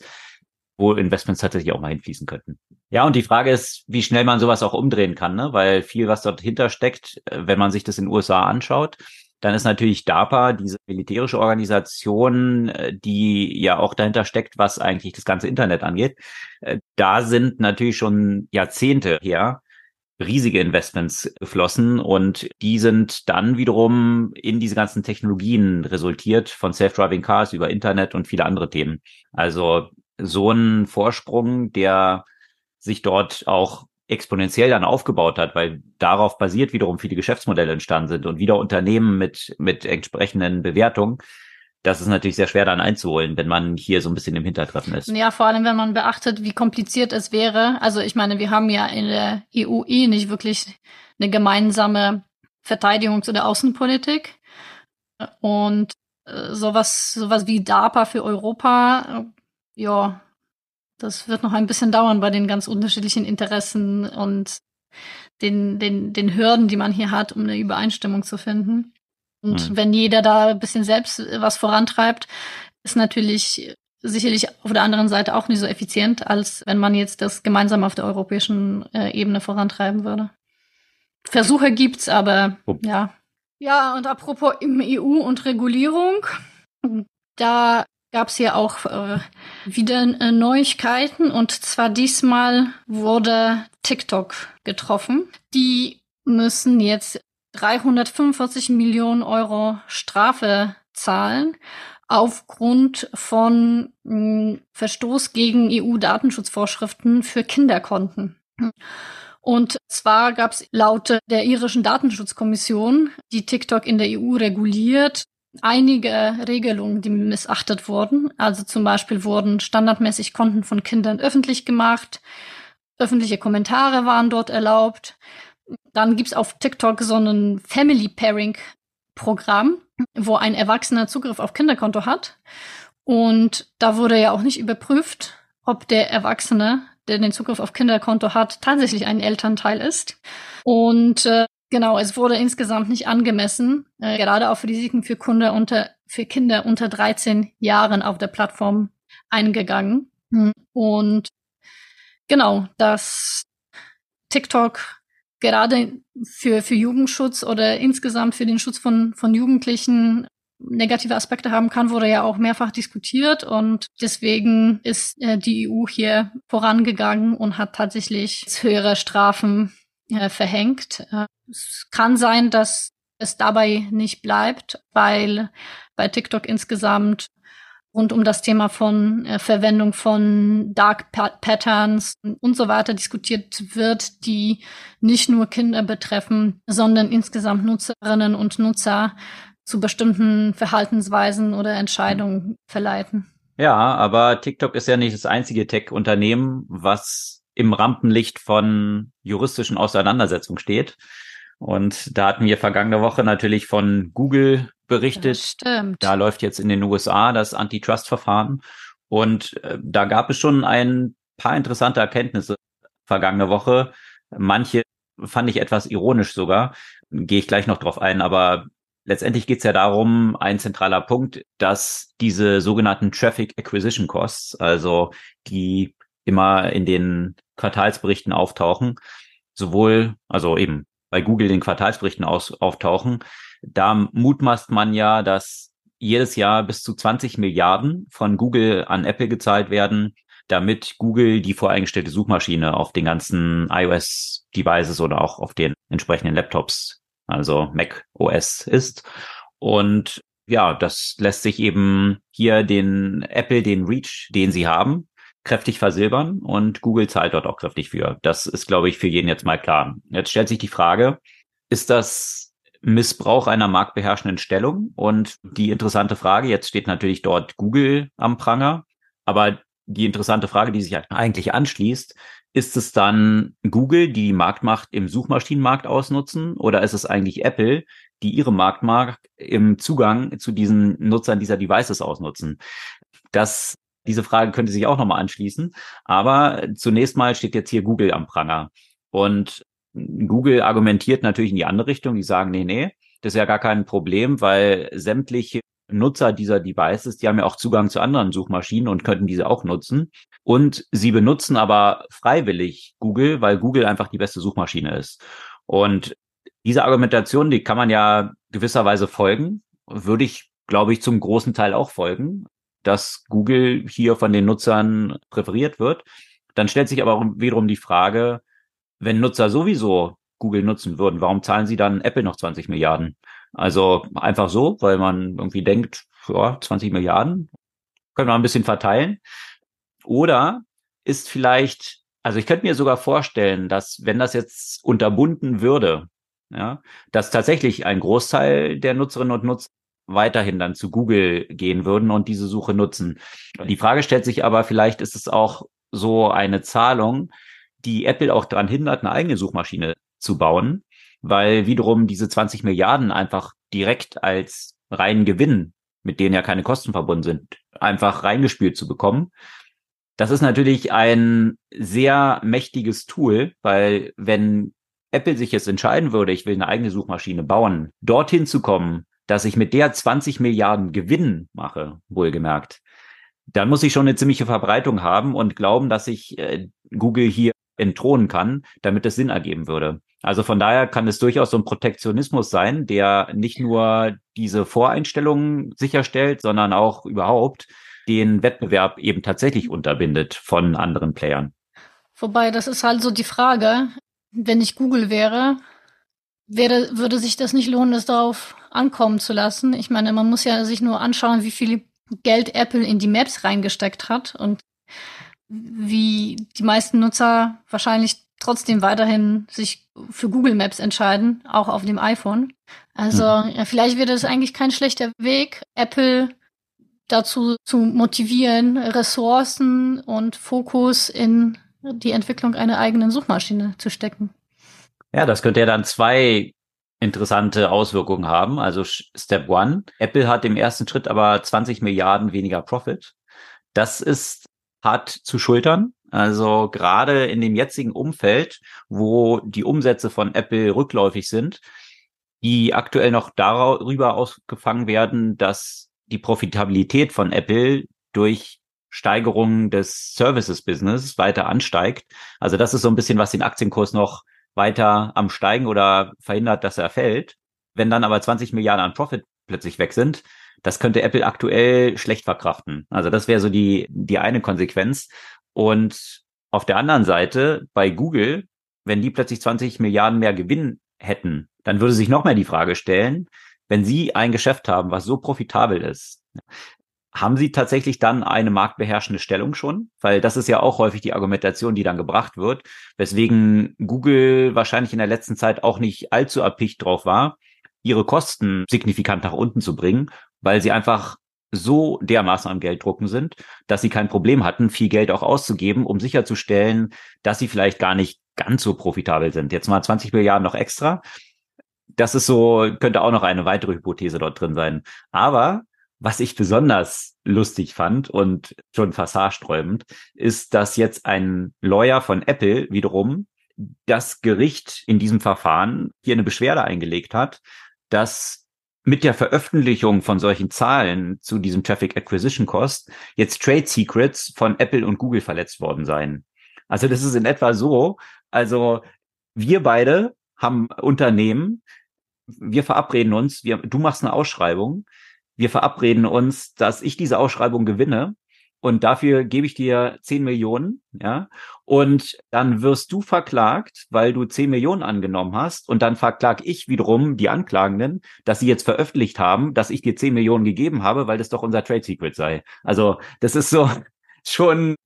wo Investments tatsächlich auch mal hinfließen könnten. Ja, und die Frage ist, wie schnell man sowas auch umdrehen kann, ne? weil viel, was dort hinter steckt, äh, wenn man sich das in den USA anschaut, dann ist natürlich DARPA diese militärische Organisation, äh, die ja auch dahinter steckt, was eigentlich das ganze Internet angeht. Äh, da sind natürlich schon Jahrzehnte her riesige Investments geflossen und die sind dann wiederum in diese ganzen Technologien resultiert, von Self-Driving Cars über Internet und viele andere Themen. Also so ein Vorsprung, der sich dort auch exponentiell dann aufgebaut hat, weil darauf basiert wiederum viele Geschäftsmodelle entstanden sind und wieder Unternehmen mit, mit entsprechenden Bewertungen. Das ist natürlich sehr schwer dann einzuholen, wenn man hier so ein bisschen im Hintertreffen ist. Ja, vor allem, wenn man beachtet, wie kompliziert es wäre. Also ich meine, wir haben ja in der EU nicht wirklich eine gemeinsame Verteidigungs- oder Außenpolitik. Und äh, sowas, sowas wie DARPA für Europa ja, das wird noch ein bisschen dauern bei den ganz unterschiedlichen Interessen und den, den, den Hürden, die man hier hat, um eine Übereinstimmung zu finden. Und mhm. wenn jeder da ein bisschen selbst was vorantreibt, ist natürlich sicherlich auf der anderen Seite auch nicht so effizient, als wenn man jetzt das gemeinsam auf der europäischen äh, Ebene vorantreiben würde. Versuche gibt's, aber oh. ja. Ja, und apropos im EU und Regulierung, da gab es ja auch äh, wieder äh, Neuigkeiten und zwar diesmal wurde TikTok getroffen. Die müssen jetzt 345 Millionen Euro Strafe zahlen aufgrund von mh, hm, Verstoß gegen EU-Datenschutzvorschriften für Kinderkonten. Und zwar gab es laut der irischen Datenschutzkommission, die TikTok in der EU reguliert, einige Regelungen, die missachtet wurden. Also zum Beispiel wurden standardmäßig Konten von Kindern öffentlich gemacht, öffentliche Kommentare waren dort erlaubt. Dann gibt's auf TikTok so ein Family Pairing Programm, wo ein Erwachsener Zugriff auf Kinderkonto hat. Und da wurde ja auch nicht überprüft, ob der Erwachsene, der den Zugriff auf Kinderkonto hat, tatsächlich ein Elternteil ist. Und äh, Genau, es wurde insgesamt nicht angemessen, äh, gerade auf Risiken für, Kunde unter, für Kinder unter 13 Jahren auf der Plattform eingegangen. Mhm. Und genau, dass TikTok gerade für, für Jugendschutz oder insgesamt für den Schutz von, von Jugendlichen negative Aspekte haben kann, wurde ja auch mehrfach diskutiert und deswegen ist äh, die EU hier vorangegangen und hat tatsächlich höhere Strafen äh, verhängt. Äh, es kann sein, dass es dabei nicht bleibt, weil bei TikTok insgesamt rund um das Thema von äh, Verwendung von Dark Pat Patterns und so weiter diskutiert wird, die nicht nur Kinder betreffen, sondern insgesamt Nutzerinnen und Nutzer zu bestimmten Verhaltensweisen oder Entscheidungen verleiten. Ja, aber TikTok ist ja nicht das einzige Tech-Unternehmen, was im Rampenlicht von juristischen Auseinandersetzungen steht. Und da hatten wir vergangene Woche natürlich von Google berichtet. stimmt. Da läuft jetzt in den USA das Antitrust-Verfahren. Und äh, da gab es schon ein paar interessante Erkenntnisse vergangene Woche. Manche fand ich etwas ironisch sogar. Gehe ich gleich noch drauf ein, aber letztendlich geht es ja darum, ein zentraler Punkt, dass diese sogenannten Traffic Acquisition Costs, also die immer in den Quartalsberichten auftauchen, sowohl, also eben bei Google den Quartalsberichten aus, auftauchen, da mutmaßt man ja, dass jedes Jahr bis zu 20 Milliarden von Google an Apple gezahlt werden damit Google die voreingestellte Suchmaschine auf den ganzen iOS-Devices oder auch auf den entsprechenden Laptops, also Mac OS ist. Und ja, das lässt sich eben hier den Apple, den Reach, den sie haben, kräftig versilbern und Google zahlt dort auch kräftig für. Das ist, glaube ich, für jeden jetzt mal klar. Jetzt stellt sich die Frage, ist das Missbrauch einer marktbeherrschenden Stellung? Und die interessante Frage, jetzt steht natürlich dort Google am Pranger, aber die interessante Frage, die sich eigentlich anschließt, ist es dann Google, die die Marktmacht im Suchmaschinenmarkt ausnutzen oder ist es eigentlich Apple, die ihre Marktmacht im Zugang zu diesen Nutzern dieser Devices ausnutzen? Das, diese Frage könnte sich auch nochmal anschließen. Aber zunächst mal steht jetzt hier Google am Pranger. Und Google argumentiert natürlich in die andere Richtung. Die sagen, nee, nee, das ist ja gar kein Problem, weil sämtliche Nutzer dieser Devices, die haben ja auch Zugang zu anderen Suchmaschinen und könnten diese auch nutzen. Und sie benutzen aber freiwillig Google, weil Google einfach die beste Suchmaschine ist. Und diese Argumentation, die kann man ja gewisserweise folgen, würde ich, glaube ich, zum großen Teil auch folgen, dass Google hier von den Nutzern präferiert wird. Dann stellt sich aber auch wiederum die Frage, wenn Nutzer sowieso Google nutzen würden, warum zahlen sie dann Apple noch 20 Milliarden? Also einfach so, weil man irgendwie denkt, ja, 20 Milliarden können wir ein bisschen verteilen. Oder ist vielleicht, also ich könnte mir sogar vorstellen, dass wenn das jetzt unterbunden würde, ja, dass tatsächlich ein Großteil der Nutzerinnen und Nutzer weiterhin dann zu Google gehen würden und diese Suche nutzen. Die Frage stellt sich aber, vielleicht ist es auch so eine Zahlung, die Apple auch daran hindert, eine eigene Suchmaschine zu bauen, weil wiederum diese 20 Milliarden einfach direkt als reinen Gewinn, mit denen ja keine Kosten verbunden sind, einfach reingespielt zu bekommen. Das ist natürlich ein sehr mächtiges Tool, weil wenn Apple sich jetzt entscheiden würde, ich will eine eigene Suchmaschine bauen, dorthin zu kommen, dass ich mit der 20 Milliarden Gewinn mache, wohlgemerkt, dann muss ich schon eine ziemliche Verbreitung haben und glauben, dass ich äh, Google hier entthronen kann, damit es Sinn ergeben würde. Also von daher kann es durchaus so ein Protektionismus sein, der nicht nur diese Voreinstellungen sicherstellt, sondern auch überhaupt den Wettbewerb eben tatsächlich unterbindet von anderen Playern. Wobei, das ist halt so die Frage, wenn ich Google wäre, wäre, würde sich das nicht lohnen, das darauf ankommen zu lassen. Ich meine, man muss ja sich nur anschauen, wie viel Geld Apple in die Maps reingesteckt hat und wie die meisten Nutzer wahrscheinlich trotzdem weiterhin sich für Google Maps entscheiden, auch auf dem iPhone. Also mhm. ja, vielleicht wäre das eigentlich kein schlechter Weg, Apple dazu zu motivieren, Ressourcen und Fokus in die Entwicklung einer eigenen Suchmaschine zu stecken. Ja, das könnte ja dann zwei interessante Auswirkungen haben. Also Step One, Apple hat im ersten Schritt aber 20 Milliarden weniger Profit. Das ist hart zu schultern. Also gerade in dem jetzigen Umfeld, wo die Umsätze von Apple rückläufig sind, die aktuell noch darüber ausgefangen werden, dass die Profitabilität von Apple durch Steigerung des Services-Business weiter ansteigt. Also das ist so ein bisschen, was den Aktienkurs noch weiter am Steigen oder verhindert, dass er fällt. Wenn dann aber 20 Milliarden an Profit plötzlich weg sind, das könnte Apple aktuell schlecht verkraften. Also das wäre so die, die eine Konsequenz. Und auf der anderen Seite bei Google, wenn die plötzlich 20 Milliarden mehr Gewinn hätten, dann würde sich noch mehr die Frage stellen, wenn sie ein Geschäft haben, was so profitabel ist, haben Sie tatsächlich dann eine marktbeherrschende Stellung schon? Weil das ist ja auch häufig die Argumentation, die dann gebracht wird, weswegen Google wahrscheinlich in der letzten Zeit auch nicht allzu erpicht drauf war, ihre Kosten signifikant nach unten zu bringen weil sie einfach so dermaßen am Gelddrucken sind, dass sie kein Problem hatten, viel Geld auch auszugeben, um sicherzustellen, dass sie vielleicht gar nicht ganz so profitabel sind. Jetzt mal 20 Milliarden noch extra. Das ist so, könnte auch noch eine weitere Hypothese dort drin sein. Aber was ich besonders lustig fand und schon fast ist, dass jetzt ein Lawyer von Apple wiederum das Gericht in diesem Verfahren hier eine Beschwerde eingelegt hat, dass mit der Veröffentlichung von solchen Zahlen zu diesem Traffic Acquisition Cost jetzt Trade Secrets von Apple und Google verletzt worden seien. Also das ist in etwa so, also wir beide haben Unternehmen, wir verabreden uns, wir, du machst eine Ausschreibung, wir verabreden uns, dass ich diese Ausschreibung gewinne und dafür gebe ich dir 10 Millionen, ja, und dann wirst du verklagt, weil du 10 Millionen angenommen hast und dann verklag ich wiederum die Anklagenden, dass sie jetzt veröffentlicht haben, dass ich dir 10 Millionen gegeben habe, weil das doch unser Trade Secret sei. Also das ist so schon,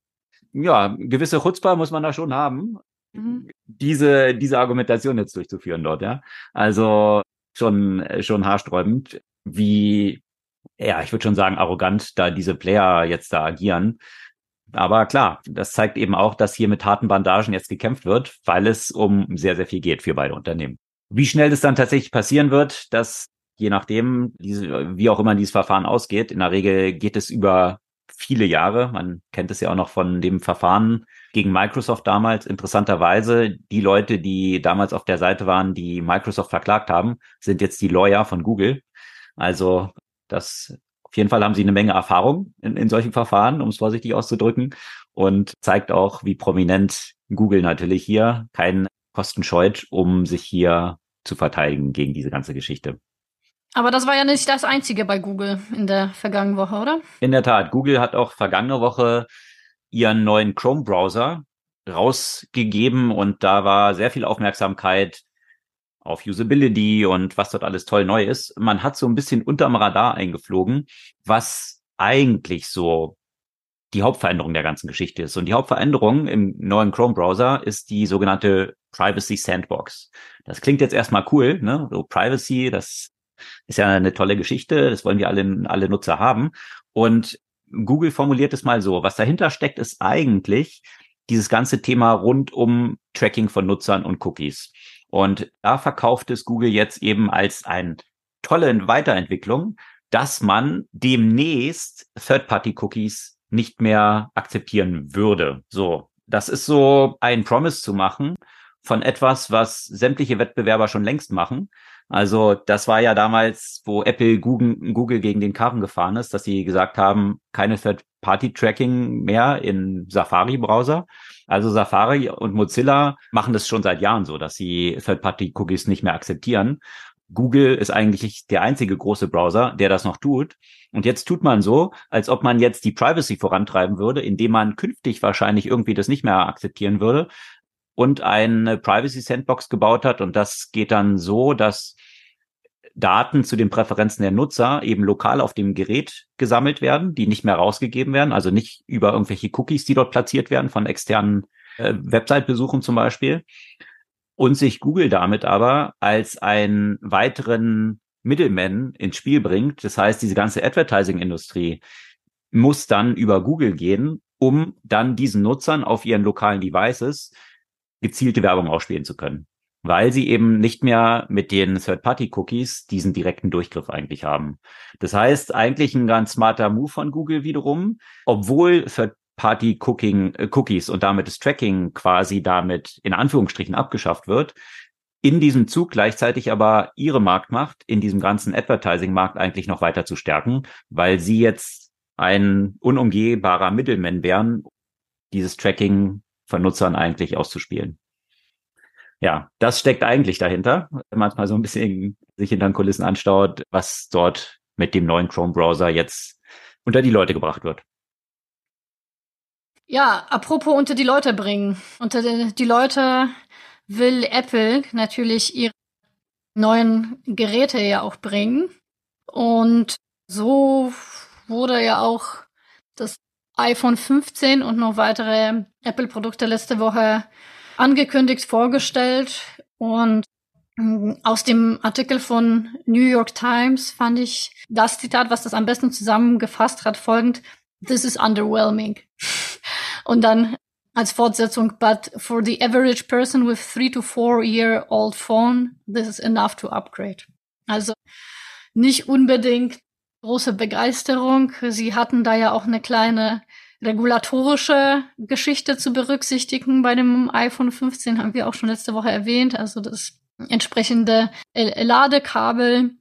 ja, gewisse Chutzpah muss man da schon haben, mhm. diese, diese Argumentation jetzt durchzuführen dort, ja. Also schon, schon haarsträubend, wie ja, ich würde schon sagen, arrogant, da diese Player jetzt da agieren. Aber klar, das zeigt eben auch, dass hier mit harten Bandagen jetzt gekämpft wird, weil es um sehr, sehr viel geht für beide Unternehmen. Wie schnell das dann tatsächlich passieren wird, dass je nachdem, diese, wie auch immer dieses Verfahren ausgeht, in der Regel geht es über viele Jahre. Man kennt es ja auch noch von dem Verfahren gegen Microsoft damals. Interessanterweise, die Leute, die damals auf der Seite waren, die Microsoft verklagt haben, sind jetzt die Lawyer von Google. Also das auf jeden Fall haben sie eine Menge Erfahrung in, in solchen Verfahren, um es vorsichtig auszudrücken, und zeigt auch, wie prominent Google natürlich hier keinen Kosten scheut, um sich hier zu verteidigen gegen diese ganze Geschichte. Aber das war ja nicht das Einzige bei Google in der vergangenen Woche, oder? In der Tat. Google hat auch vergangene Woche ihren neuen Chrome-Browser rausgegeben und da war sehr viel Aufmerksamkeit auf Usability und was dort alles toll neu ist. Man hat so ein bisschen unterm Radar eingeflogen, was eigentlich so die Hauptveränderung der ganzen Geschichte ist. Und die Hauptveränderung im neuen Chrome-Browser ist die sogenannte Privacy Sandbox. Das klingt jetzt erstmal cool, ne? So Privacy, das ist ja eine tolle Geschichte, das wollen wir alle, alle Nutzer haben. Und Google formuliert es mal so, was dahinter steckt, ist eigentlich dieses ganze Thema rund um Tracking von Nutzern und Cookies. Und da verkauft es Google jetzt eben als eine tolle Weiterentwicklung, dass man demnächst Third-Party-Cookies nicht mehr akzeptieren würde. So, das ist so ein Promise zu machen von etwas, was sämtliche Wettbewerber schon längst machen. Also das war ja damals, wo Apple Google, Google gegen den Karren gefahren ist, dass sie gesagt haben, keine Third-Party-Tracking mehr in Safari-Browser. Also Safari und Mozilla machen das schon seit Jahren so, dass sie Third-Party-Cookies nicht mehr akzeptieren. Google ist eigentlich der einzige große Browser, der das noch tut. Und jetzt tut man so, als ob man jetzt die Privacy vorantreiben würde, indem man künftig wahrscheinlich irgendwie das nicht mehr akzeptieren würde und eine Privacy Sandbox gebaut hat. Und das geht dann so, dass Daten zu den Präferenzen der Nutzer eben lokal auf dem Gerät gesammelt werden, die nicht mehr rausgegeben werden, also nicht über irgendwelche Cookies, die dort platziert werden von externen äh, Website-Besuchen zum Beispiel. Und sich Google damit aber als einen weiteren Middleman ins Spiel bringt. Das heißt, diese ganze Advertising-Industrie muss dann über Google gehen, um dann diesen Nutzern auf ihren lokalen Devices gezielte Werbung ausspielen zu können weil sie eben nicht mehr mit den Third-Party-Cookies diesen direkten Durchgriff eigentlich haben. Das heißt, eigentlich ein ganz smarter Move von Google wiederum, obwohl Third-Party-Cookies äh, und damit das Tracking quasi damit in Anführungsstrichen abgeschafft wird, in diesem Zug gleichzeitig aber ihre Marktmacht in diesem ganzen Advertising-Markt eigentlich noch weiter zu stärken, weil sie jetzt ein unumgehbarer Mittelmann wären, dieses Tracking von Nutzern eigentlich auszuspielen ja, das steckt eigentlich dahinter, wenn man es mal so ein bisschen sich hinter den Kulissen anstaut, was dort mit dem neuen Chrome-Browser jetzt unter die Leute gebracht wird. Ja, apropos unter die Leute bringen. Unter die, die Leute will Apple natürlich ihre neuen Geräte ja auch bringen. Und so wurde ja auch das iPhone 15 und noch weitere Apple-Produkte letzte Woche angekündigt, vorgestellt und mm, aus dem Artikel von New York Times fand ich das Zitat, was das am besten zusammengefasst hat, folgend, This is underwhelming. Und dann als Fortsetzung, but for the average person with three to four year old phone, this is enough to upgrade. Also nicht unbedingt große Begeisterung. Sie hatten da ja auch eine kleine regulatorische Geschichte zu berücksichtigen bei dem iPhone 15, haben wir auch schon letzte Woche erwähnt. Also das entsprechende Ladekabel,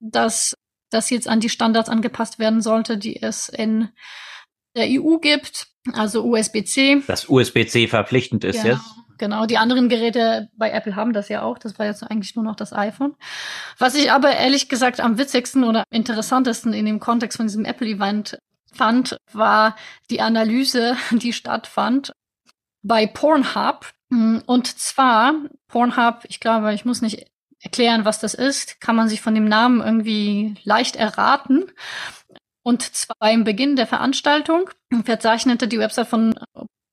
das, das jetzt an die Standards angepasst werden sollte, die es in der EU gibt, also USB-C. Das USB-C verpflichtend ist genau, jetzt. Genau, die anderen Geräte bei Apple haben das ja auch. Das war jetzt eigentlich nur noch das iPhone. Was ich aber ehrlich gesagt am witzigsten oder interessantesten in dem Kontext von diesem Apple-Event fand, war die Analyse, die stattfand bei Pornhub. Und zwar Pornhub, ich glaube, ich muss nicht erklären, was das ist, kann man sich von dem Namen irgendwie leicht erraten. Und zwar im Beginn der Veranstaltung verzeichnete die Website von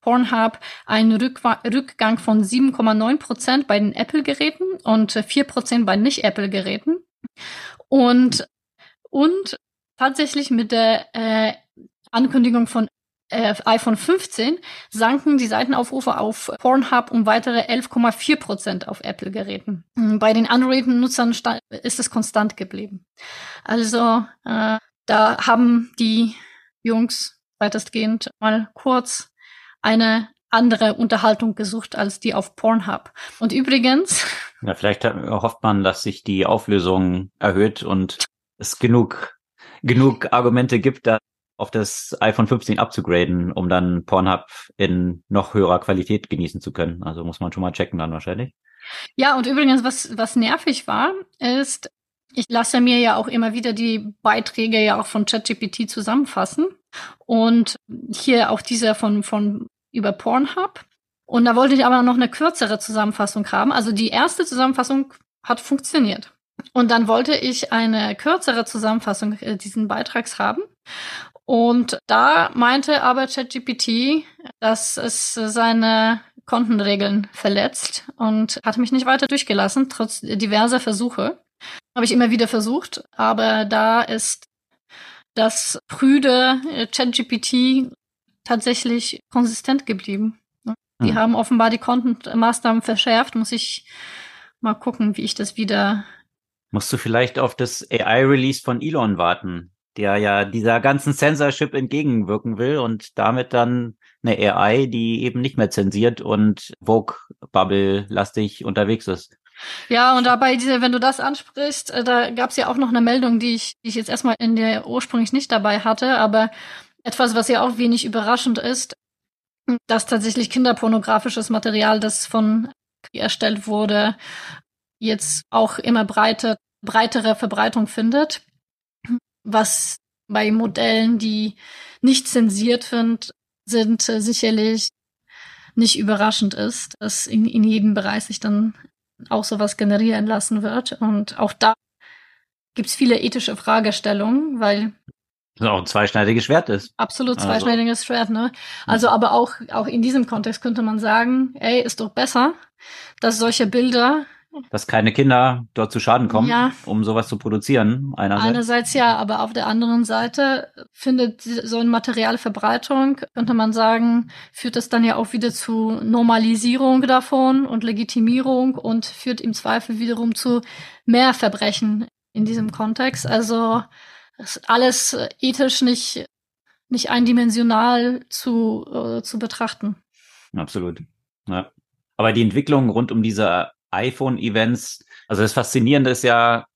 Pornhub einen Rückwa Rückgang von 7,9 Prozent bei den Apple-Geräten und 4 Prozent bei Nicht-Apple-Geräten. Und, und tatsächlich mit der äh, Ankündigung von äh, iPhone 15 sanken die Seitenaufrufe auf Pornhub um weitere 11,4 Prozent auf Apple-Geräten. Bei den Android-Nutzern ist es konstant geblieben. Also äh, da haben die Jungs weitestgehend mal kurz eine andere Unterhaltung gesucht als die auf Pornhub. Und übrigens. Ja, vielleicht hofft man, dass sich die Auflösung erhöht und es genug, genug Argumente gibt, da auf das iPhone 15 abzugraden, um dann Pornhub in noch höherer Qualität genießen zu können. Also muss man schon mal checken dann wahrscheinlich. Ja, und übrigens, was, was nervig war, ist, ich lasse mir ja auch immer wieder die Beiträge ja auch von ChatGPT zusammenfassen. Und hier auch dieser von, von über Pornhub. Und da wollte ich aber noch eine kürzere Zusammenfassung haben. Also die erste Zusammenfassung hat funktioniert. Und dann wollte ich eine kürzere Zusammenfassung äh, diesen Beitrags haben. Und da meinte aber ChatGPT, dass es seine Kontenregeln verletzt und hat mich nicht weiter durchgelassen, trotz diverser Versuche. Habe ich immer wieder versucht, aber da ist das prüde äh, ChatGPT tatsächlich konsistent geblieben. Ne? Die hm. haben offenbar die Content-Maßnahmen verschärft. Muss ich mal gucken, wie ich das wieder. Musst du vielleicht auf das AI-Release von Elon warten, der ja dieser ganzen Censorship entgegenwirken will und damit dann eine AI, die eben nicht mehr zensiert und Vogue-Bubble-lastig unterwegs ist. Ja, und dabei, diese, wenn du das ansprichst, äh, da gab es ja auch noch eine Meldung, die ich, die ich jetzt erstmal in der ursprünglich nicht dabei hatte, aber etwas, was ja auch wenig überraschend ist, dass tatsächlich kinderpornografisches Material, das von erstellt wurde, jetzt auch immer breite, breitere Verbreitung findet, was bei Modellen, die nicht zensiert sind, sind äh, sicherlich nicht überraschend ist, dass in, in jedem Bereich sich dann auch sowas generieren lassen wird. Und auch da gibt es viele ethische Fragestellungen, weil das auch ein zweischneidiges Schwert ist. Absolut also. zweischneidiges also. Schwert, ne? Also, aber auch, auch in diesem Kontext könnte man sagen, ey, ist doch besser, dass solche Bilder dass keine Kinder dort zu Schaden kommen, ja. um sowas zu produzieren. Einerseits. einerseits ja, aber auf der anderen Seite findet so ein Material Verbreitung, könnte man sagen, führt das dann ja auch wieder zu Normalisierung davon und Legitimierung und führt im Zweifel wiederum zu mehr Verbrechen in diesem Kontext. Also ist alles ethisch nicht, nicht eindimensional zu, äh, zu betrachten. Absolut. Ja. Aber die Entwicklung rund um diese iPhone-Events, also das Faszinierende ist ja,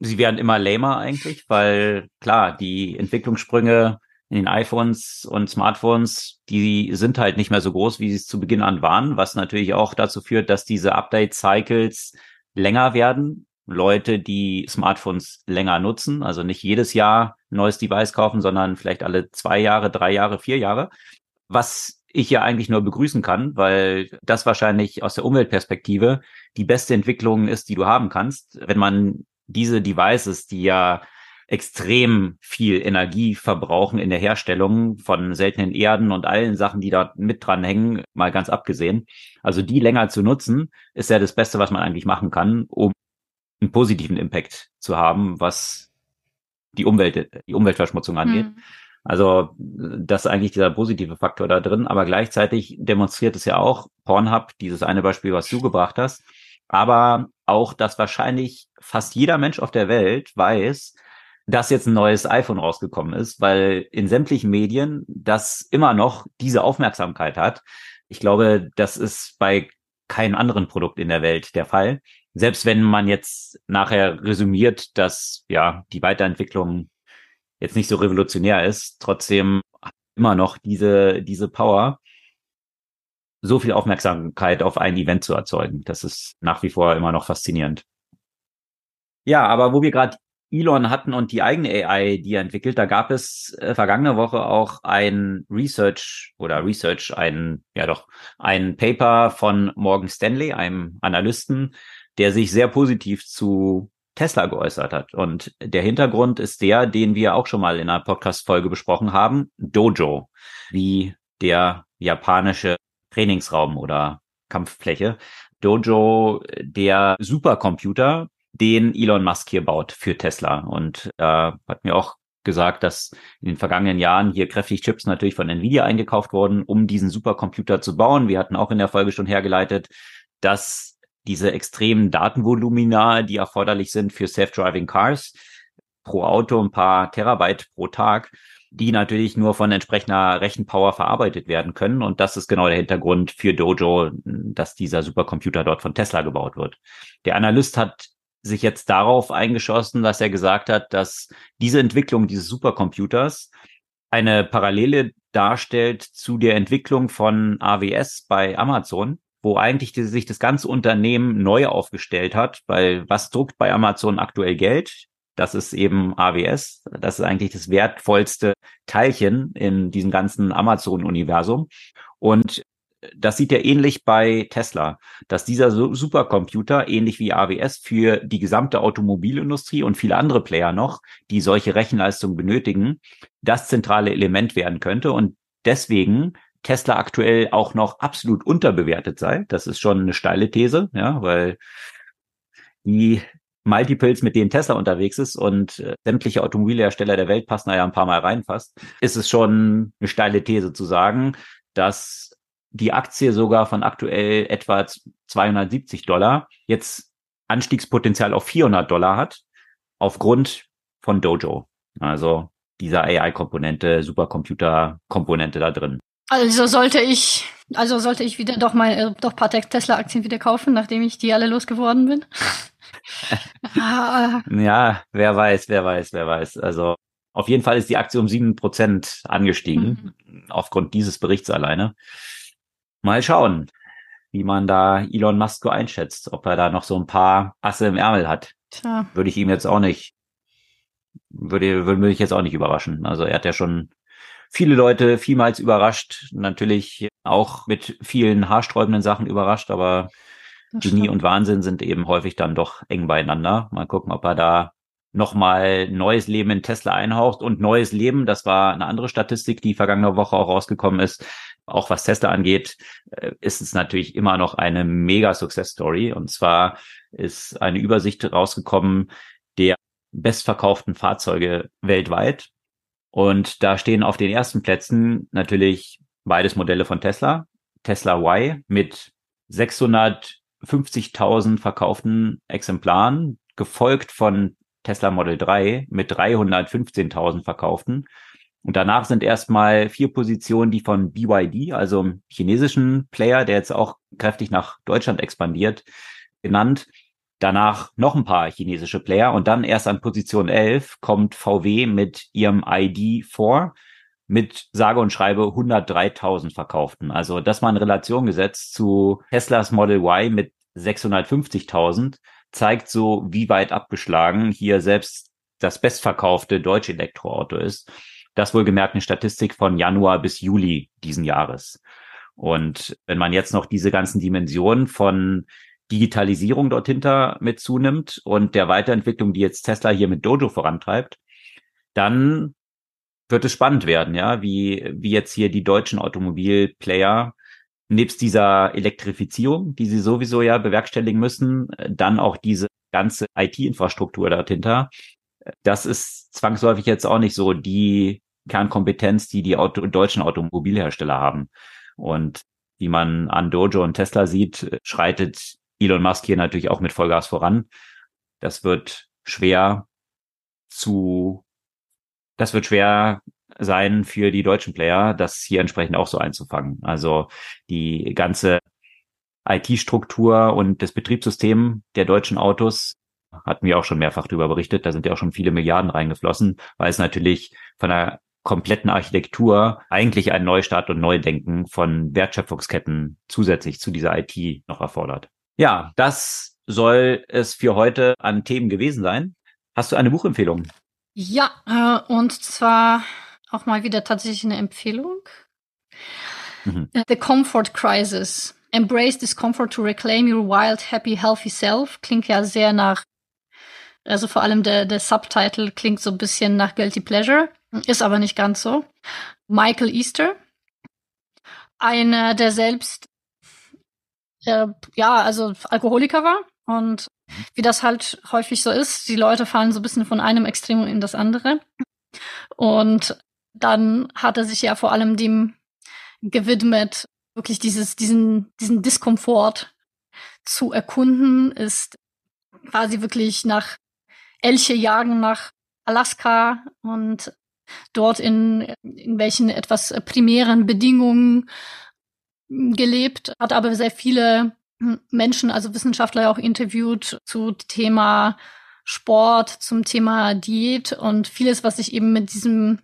sie werden immer lamer eigentlich, weil klar, die Entwicklungssprünge in den iPhones und Smartphones, die sind halt nicht mehr so groß, wie sie es zu Beginn an waren, was natürlich auch dazu führt, dass diese Update-Cycles länger werden Leute, die Smartphones länger nutzen, also nicht jedes Jahr ein neues Device kaufen, sondern vielleicht alle zwei Jahre, drei Jahre, vier Jahre. Was ich ja eigentlich nur begrüßen kann, weil das wahrscheinlich aus der Umweltperspektive die beste Entwicklung ist, die du haben kannst, wenn man diese Devices, die ja extrem viel Energie verbrauchen in der Herstellung von seltenen Erden und allen Sachen, die da mit dran hängen, mal ganz abgesehen. Also die länger zu nutzen, ist ja das Beste, was man eigentlich machen kann, um einen positiven Impact zu haben, was die Umwelt, die Umweltverschmutzung angeht. Mhm. Also das ist eigentlich dieser positive Faktor da drin, aber gleichzeitig demonstriert es ja auch Pornhub, dieses eine Beispiel, was du gebracht hast, aber auch, dass wahrscheinlich fast jeder Mensch auf der Welt weiß, dass jetzt ein neues iPhone rausgekommen ist, weil in sämtlichen Medien das immer noch diese Aufmerksamkeit hat. Ich glaube, das ist bei keinem anderen Produkt in der Welt der Fall selbst wenn man jetzt nachher resümiert, dass ja die Weiterentwicklung jetzt nicht so revolutionär ist, trotzdem immer noch diese, diese Power, so viel Aufmerksamkeit auf ein Event zu erzeugen. Das ist nach wie vor immer noch faszinierend. Ja, aber wo wir gerade Elon hatten und die eigene AI, die er entwickelt, da gab es äh, vergangene Woche auch ein Research oder Research, ein, ja doch, ein Paper von Morgan Stanley, einem Analysten, der sich sehr positiv zu Tesla geäußert hat. Und der Hintergrund ist der, den wir auch schon mal in einer Podcast-Folge besprochen haben, Dojo, wie der japanische Trainingsraum oder Kampffläche. Dojo, der Supercomputer, den Elon Musk hier baut für Tesla. Und äh, hat mir auch gesagt, dass in den vergangenen Jahren hier kräftig Chips natürlich von Nvidia eingekauft wurden, um diesen Supercomputer zu bauen. Wir hatten auch in der Folge schon hergeleitet, dass diese extremen Datenvolumina, die erforderlich sind für Self-Driving Cars, pro Auto ein paar Terabyte pro Tag, die natürlich nur von entsprechender Rechenpower verarbeitet werden können. Und das ist genau der Hintergrund für Dojo, dass dieser Supercomputer dort von Tesla gebaut wird. Der Analyst hat sich jetzt darauf eingeschossen, dass er gesagt hat, dass diese Entwicklung dieses Supercomputers eine Parallele darstellt zu der Entwicklung von AWS bei Amazon, wo eigentlich die, sich das ganze Unternehmen neu aufgestellt hat, weil was druckt bei Amazon aktuell Geld? Das ist eben AWS. Das ist eigentlich das wertvollste Teilchen in diesem ganzen Amazon-Universum. Und das sieht ja ähnlich bei Tesla, dass dieser Supercomputer, ähnlich wie AWS, für die gesamte Automobilindustrie und viele andere Player noch, die solche Rechenleistungen benötigen, das zentrale Element werden könnte. Und deswegen Tesla aktuell auch noch absolut unterbewertet sei. Das ist schon eine steile These, ja, weil die Multiples, mit denen Tesla unterwegs ist und äh, sämtliche Automobilhersteller der Welt passen da ja ein paar Mal rein fast, ist es schon eine steile These zu sagen, dass die Aktie sogar von aktuell etwa 270 Dollar jetzt Anstiegspotenzial auf 400 Dollar hat, aufgrund von Dojo. Also dieser AI-Komponente, Supercomputer-Komponente da drin. Also sollte ich, also sollte ich wieder doch mal, äh, doch paar Tesla-Aktien wieder kaufen, nachdem ich die alle losgeworden bin? ja, wer weiß, wer weiß, wer weiß. Also auf jeden Fall ist die Aktie um sieben Prozent angestiegen, mhm. aufgrund dieses Berichts alleine. Mal schauen, wie man da Elon Musk einschätzt, ob er da noch so ein paar Asse im Ärmel hat. Tja. Würde ich ihm jetzt auch nicht, würde, würde mich jetzt auch nicht überraschen. Also er hat ja schon viele Leute vielmals überrascht, natürlich auch mit vielen haarsträubenden Sachen überrascht, aber Genie und Wahnsinn sind eben häufig dann doch eng beieinander. Mal gucken, ob er da nochmal neues Leben in Tesla einhaucht und neues Leben, das war eine andere Statistik, die vergangene Woche auch rausgekommen ist. Auch was Tesla angeht, äh, ist es natürlich immer noch eine mega Success Story. Und zwar ist eine Übersicht rausgekommen der bestverkauften Fahrzeuge weltweit. Und da stehen auf den ersten Plätzen natürlich beides Modelle von Tesla. Tesla Y mit 650.000 verkauften Exemplaren, gefolgt von Tesla Model 3 mit 315.000 verkauften. Und danach sind erstmal vier Positionen, die von BYD, also chinesischen Player, der jetzt auch kräftig nach Deutschland expandiert, genannt. Danach noch ein paar chinesische Player und dann erst an Position 11 kommt VW mit ihrem ID4 mit sage und schreibe 103.000 verkauften. Also das mal in Relation gesetzt zu Teslas Model Y mit 650.000 zeigt so, wie weit abgeschlagen hier selbst das bestverkaufte deutsche Elektroauto ist. Das wohlgemerkt eine Statistik von Januar bis Juli diesen Jahres. Und wenn man jetzt noch diese ganzen Dimensionen von Digitalisierung dort hinter mit zunimmt und der Weiterentwicklung, die jetzt Tesla hier mit Dojo vorantreibt, dann wird es spannend werden, ja, wie, wie jetzt hier die deutschen Automobilplayer nebst dieser Elektrifizierung, die sie sowieso ja bewerkstelligen müssen, dann auch diese ganze IT-Infrastruktur dahinter. Das ist zwangsläufig jetzt auch nicht so die Kernkompetenz, die die Auto deutschen Automobilhersteller haben. Und wie man an Dojo und Tesla sieht, schreitet Elon Musk hier natürlich auch mit Vollgas voran. Das wird schwer zu, das wird schwer sein für die deutschen Player, das hier entsprechend auch so einzufangen. Also die ganze IT-Struktur und das Betriebssystem der deutschen Autos hatten wir auch schon mehrfach darüber berichtet. Da sind ja auch schon viele Milliarden reingeflossen, weil es natürlich von der kompletten Architektur eigentlich ein Neustart und Neudenken von Wertschöpfungsketten zusätzlich zu dieser IT noch erfordert. Ja, das soll es für heute an Themen gewesen sein. Hast du eine Buchempfehlung? Ja, äh, und zwar auch mal wieder tatsächlich eine Empfehlung. Mhm. Äh, The Comfort Crisis. Embrace discomfort to reclaim your wild, happy, healthy self. Klingt ja sehr nach, also vor allem der, der Subtitle klingt so ein bisschen nach Guilty Pleasure, ist aber nicht ganz so. Michael Easter. Einer, der selbst, äh, ja, also Alkoholiker war und wie das halt häufig so ist, die Leute fallen so ein bisschen von einem Extrem in das andere. Und dann hat er sich ja vor allem dem gewidmet, wirklich dieses, diesen, diesen Diskomfort zu erkunden, ist quasi wirklich nach Elche jagen nach Alaska und dort in, in welchen etwas primären Bedingungen gelebt, hat aber sehr viele Menschen, also Wissenschaftler auch interviewt zu Thema Sport, zum Thema Diät und vieles, was sich eben mit diesem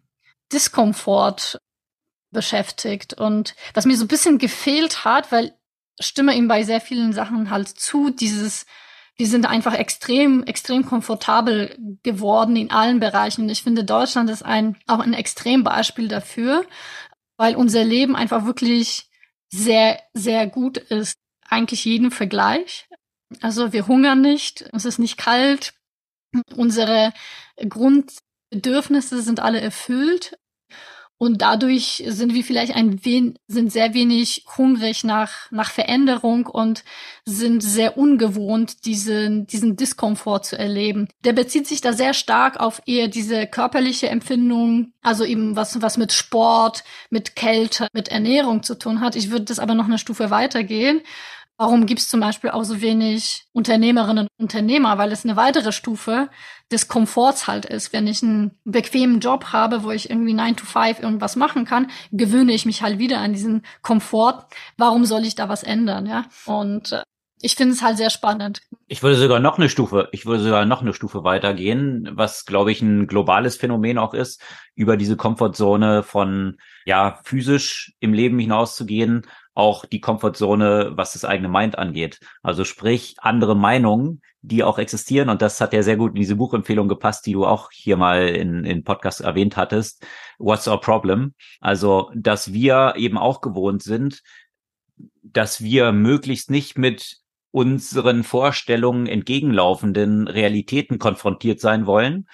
Diskomfort beschäftigt. Und was mir so ein bisschen gefehlt hat, weil stimme ihm bei sehr vielen Sachen halt zu, dieses, wir sind einfach extrem, extrem komfortabel geworden in allen Bereichen. Und ich finde, Deutschland ist ein, auch ein Extrembeispiel dafür, weil unser Leben einfach wirklich sehr, sehr gut ist eigentlich jeden Vergleich. Also wir hungern nicht, es ist nicht kalt, unsere Grundbedürfnisse sind alle erfüllt. Und dadurch sind wir vielleicht ein wen sind sehr wenig hungrig nach, nach Veränderung und sind sehr ungewohnt, diesen, diesen Diskomfort zu erleben. Der bezieht sich da sehr stark auf eher diese körperliche Empfindung, also eben was, was mit Sport, mit Kälte, mit Ernährung zu tun hat. Ich würde das aber noch eine Stufe weitergehen Warum gibt es zum Beispiel auch so wenig Unternehmerinnen und Unternehmer? Weil es eine weitere Stufe des Komforts halt ist. Wenn ich einen bequemen Job habe, wo ich irgendwie 9 to 5 irgendwas machen kann, gewöhne ich mich halt wieder an diesen Komfort. Warum soll ich da was ändern? Ja. Und äh, ich finde es halt sehr spannend. Ich würde sogar noch eine Stufe, ich würde sogar noch eine Stufe weitergehen, was glaube ich ein globales Phänomen auch ist, über diese Komfortzone von ja physisch im Leben hinauszugehen auch die Komfortzone, was das eigene Mind angeht. Also sprich andere Meinungen, die auch existieren. Und das hat ja sehr gut in diese Buchempfehlung gepasst, die du auch hier mal in, in Podcast erwähnt hattest. What's our problem? Also, dass wir eben auch gewohnt sind, dass wir möglichst nicht mit unseren Vorstellungen entgegenlaufenden Realitäten konfrontiert sein wollen.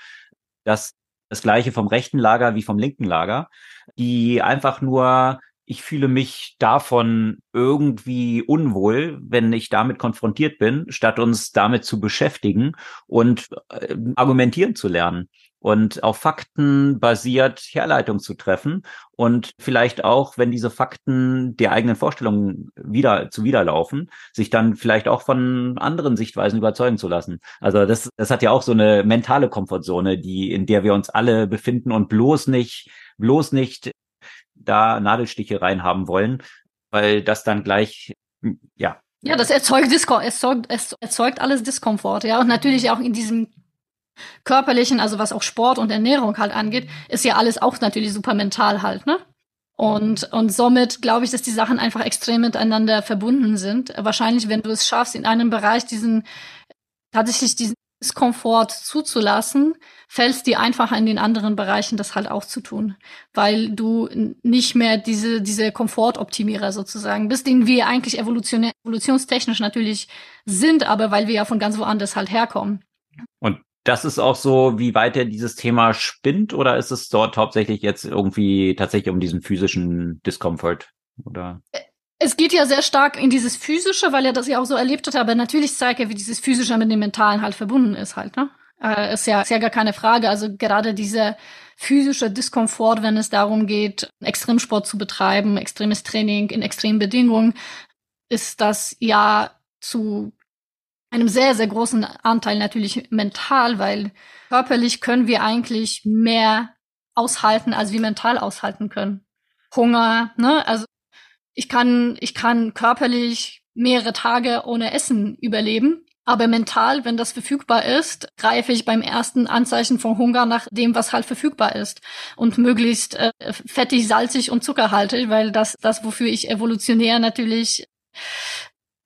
Das das gleiche vom rechten Lager wie vom linken Lager, die einfach nur ich fühle mich davon irgendwie unwohl, wenn ich damit konfrontiert bin, statt uns damit zu beschäftigen und äh, argumentieren zu lernen und auf Fakten basiert Herleitung zu treffen und vielleicht auch, wenn diese Fakten der eigenen Vorstellungen wieder zuwiderlaufen, sich dann vielleicht auch von anderen Sichtweisen überzeugen zu lassen. Also das, das hat ja auch so eine mentale Komfortzone, die, in der wir uns alle befinden und bloß nicht, bloß nicht da Nadelstiche reinhaben wollen, weil das dann gleich, ja. Ja, das erzeugt Diskomfort, es erzeugt, es erzeugt alles Diskomfort, ja. Und natürlich auch in diesem körperlichen, also was auch Sport und Ernährung halt angeht, ist ja alles auch natürlich super mental halt, ne? Und, und somit glaube ich, dass die Sachen einfach extrem miteinander verbunden sind. Wahrscheinlich, wenn du es schaffst, in einem Bereich diesen, tatsächlich diesen Diskomfort zuzulassen, fällt es dir einfacher in den anderen Bereichen das halt auch zu tun, weil du nicht mehr diese diese Komfortoptimierer sozusagen bist, den wir eigentlich evolutionär, evolutionstechnisch natürlich sind, aber weil wir ja von ganz woanders halt herkommen. Und das ist auch so, wie weit er dieses Thema spinnt, oder ist es dort hauptsächlich jetzt irgendwie tatsächlich um diesen physischen Discomfort? Oder? Es geht ja sehr stark in dieses Physische, weil er das ja auch so erlebt hat, aber natürlich zeigt er, wie dieses Physische mit dem Mentalen halt verbunden ist halt, ne? Äh, ist ja, ist ja gar keine Frage. Also gerade dieser physische Diskomfort, wenn es darum geht, Extremsport zu betreiben, extremes Training in extremen Bedingungen, ist das ja zu einem sehr, sehr großen Anteil natürlich mental, weil körperlich können wir eigentlich mehr aushalten, als wir mental aushalten können. Hunger, ne? Also ich kann, ich kann körperlich mehrere Tage ohne Essen überleben. Aber mental, wenn das verfügbar ist, greife ich beim ersten Anzeichen von Hunger nach dem, was halt verfügbar ist. Und möglichst äh, fettig, salzig und zuckerhaltig, weil das, das, wofür ich evolutionär natürlich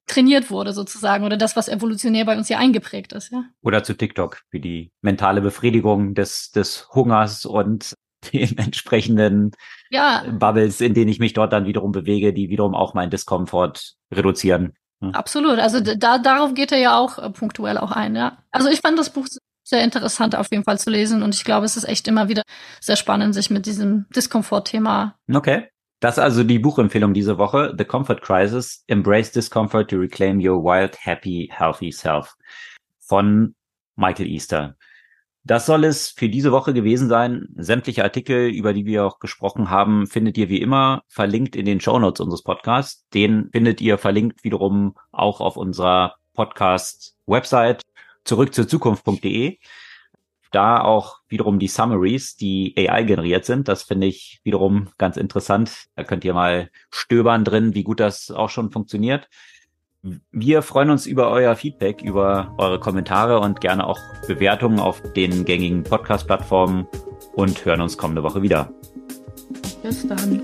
trainiert wurde sozusagen oder das, was evolutionär bei uns hier eingeprägt ist, ja. Oder zu TikTok für die mentale Befriedigung des, des Hungers und den entsprechenden ja. Bubbles, in denen ich mich dort dann wiederum bewege, die wiederum auch meinen Diskomfort reduzieren. Absolut. Also da, darauf geht er ja auch äh, punktuell auch ein, ja. Also ich fand das Buch sehr interessant auf jeden Fall zu lesen und ich glaube, es ist echt immer wieder sehr spannend, sich mit diesem Diskomfort-Thema. Okay. Das ist also die Buchempfehlung diese Woche. The Comfort Crisis. Embrace Discomfort to Reclaim Your Wild, Happy, Healthy Self. Von Michael Easter. Das soll es für diese Woche gewesen sein. Sämtliche Artikel, über die wir auch gesprochen haben, findet ihr wie immer verlinkt in den Show Notes unseres Podcasts. Den findet ihr verlinkt wiederum auch auf unserer Podcast-Website zurück zur Zukunft.de. Da auch wiederum die Summaries, die AI generiert sind. Das finde ich wiederum ganz interessant. Da könnt ihr mal stöbern drin, wie gut das auch schon funktioniert. Wir freuen uns über euer Feedback, über eure Kommentare und gerne auch Bewertungen auf den gängigen Podcast-Plattformen und hören uns kommende Woche wieder. Bis dann.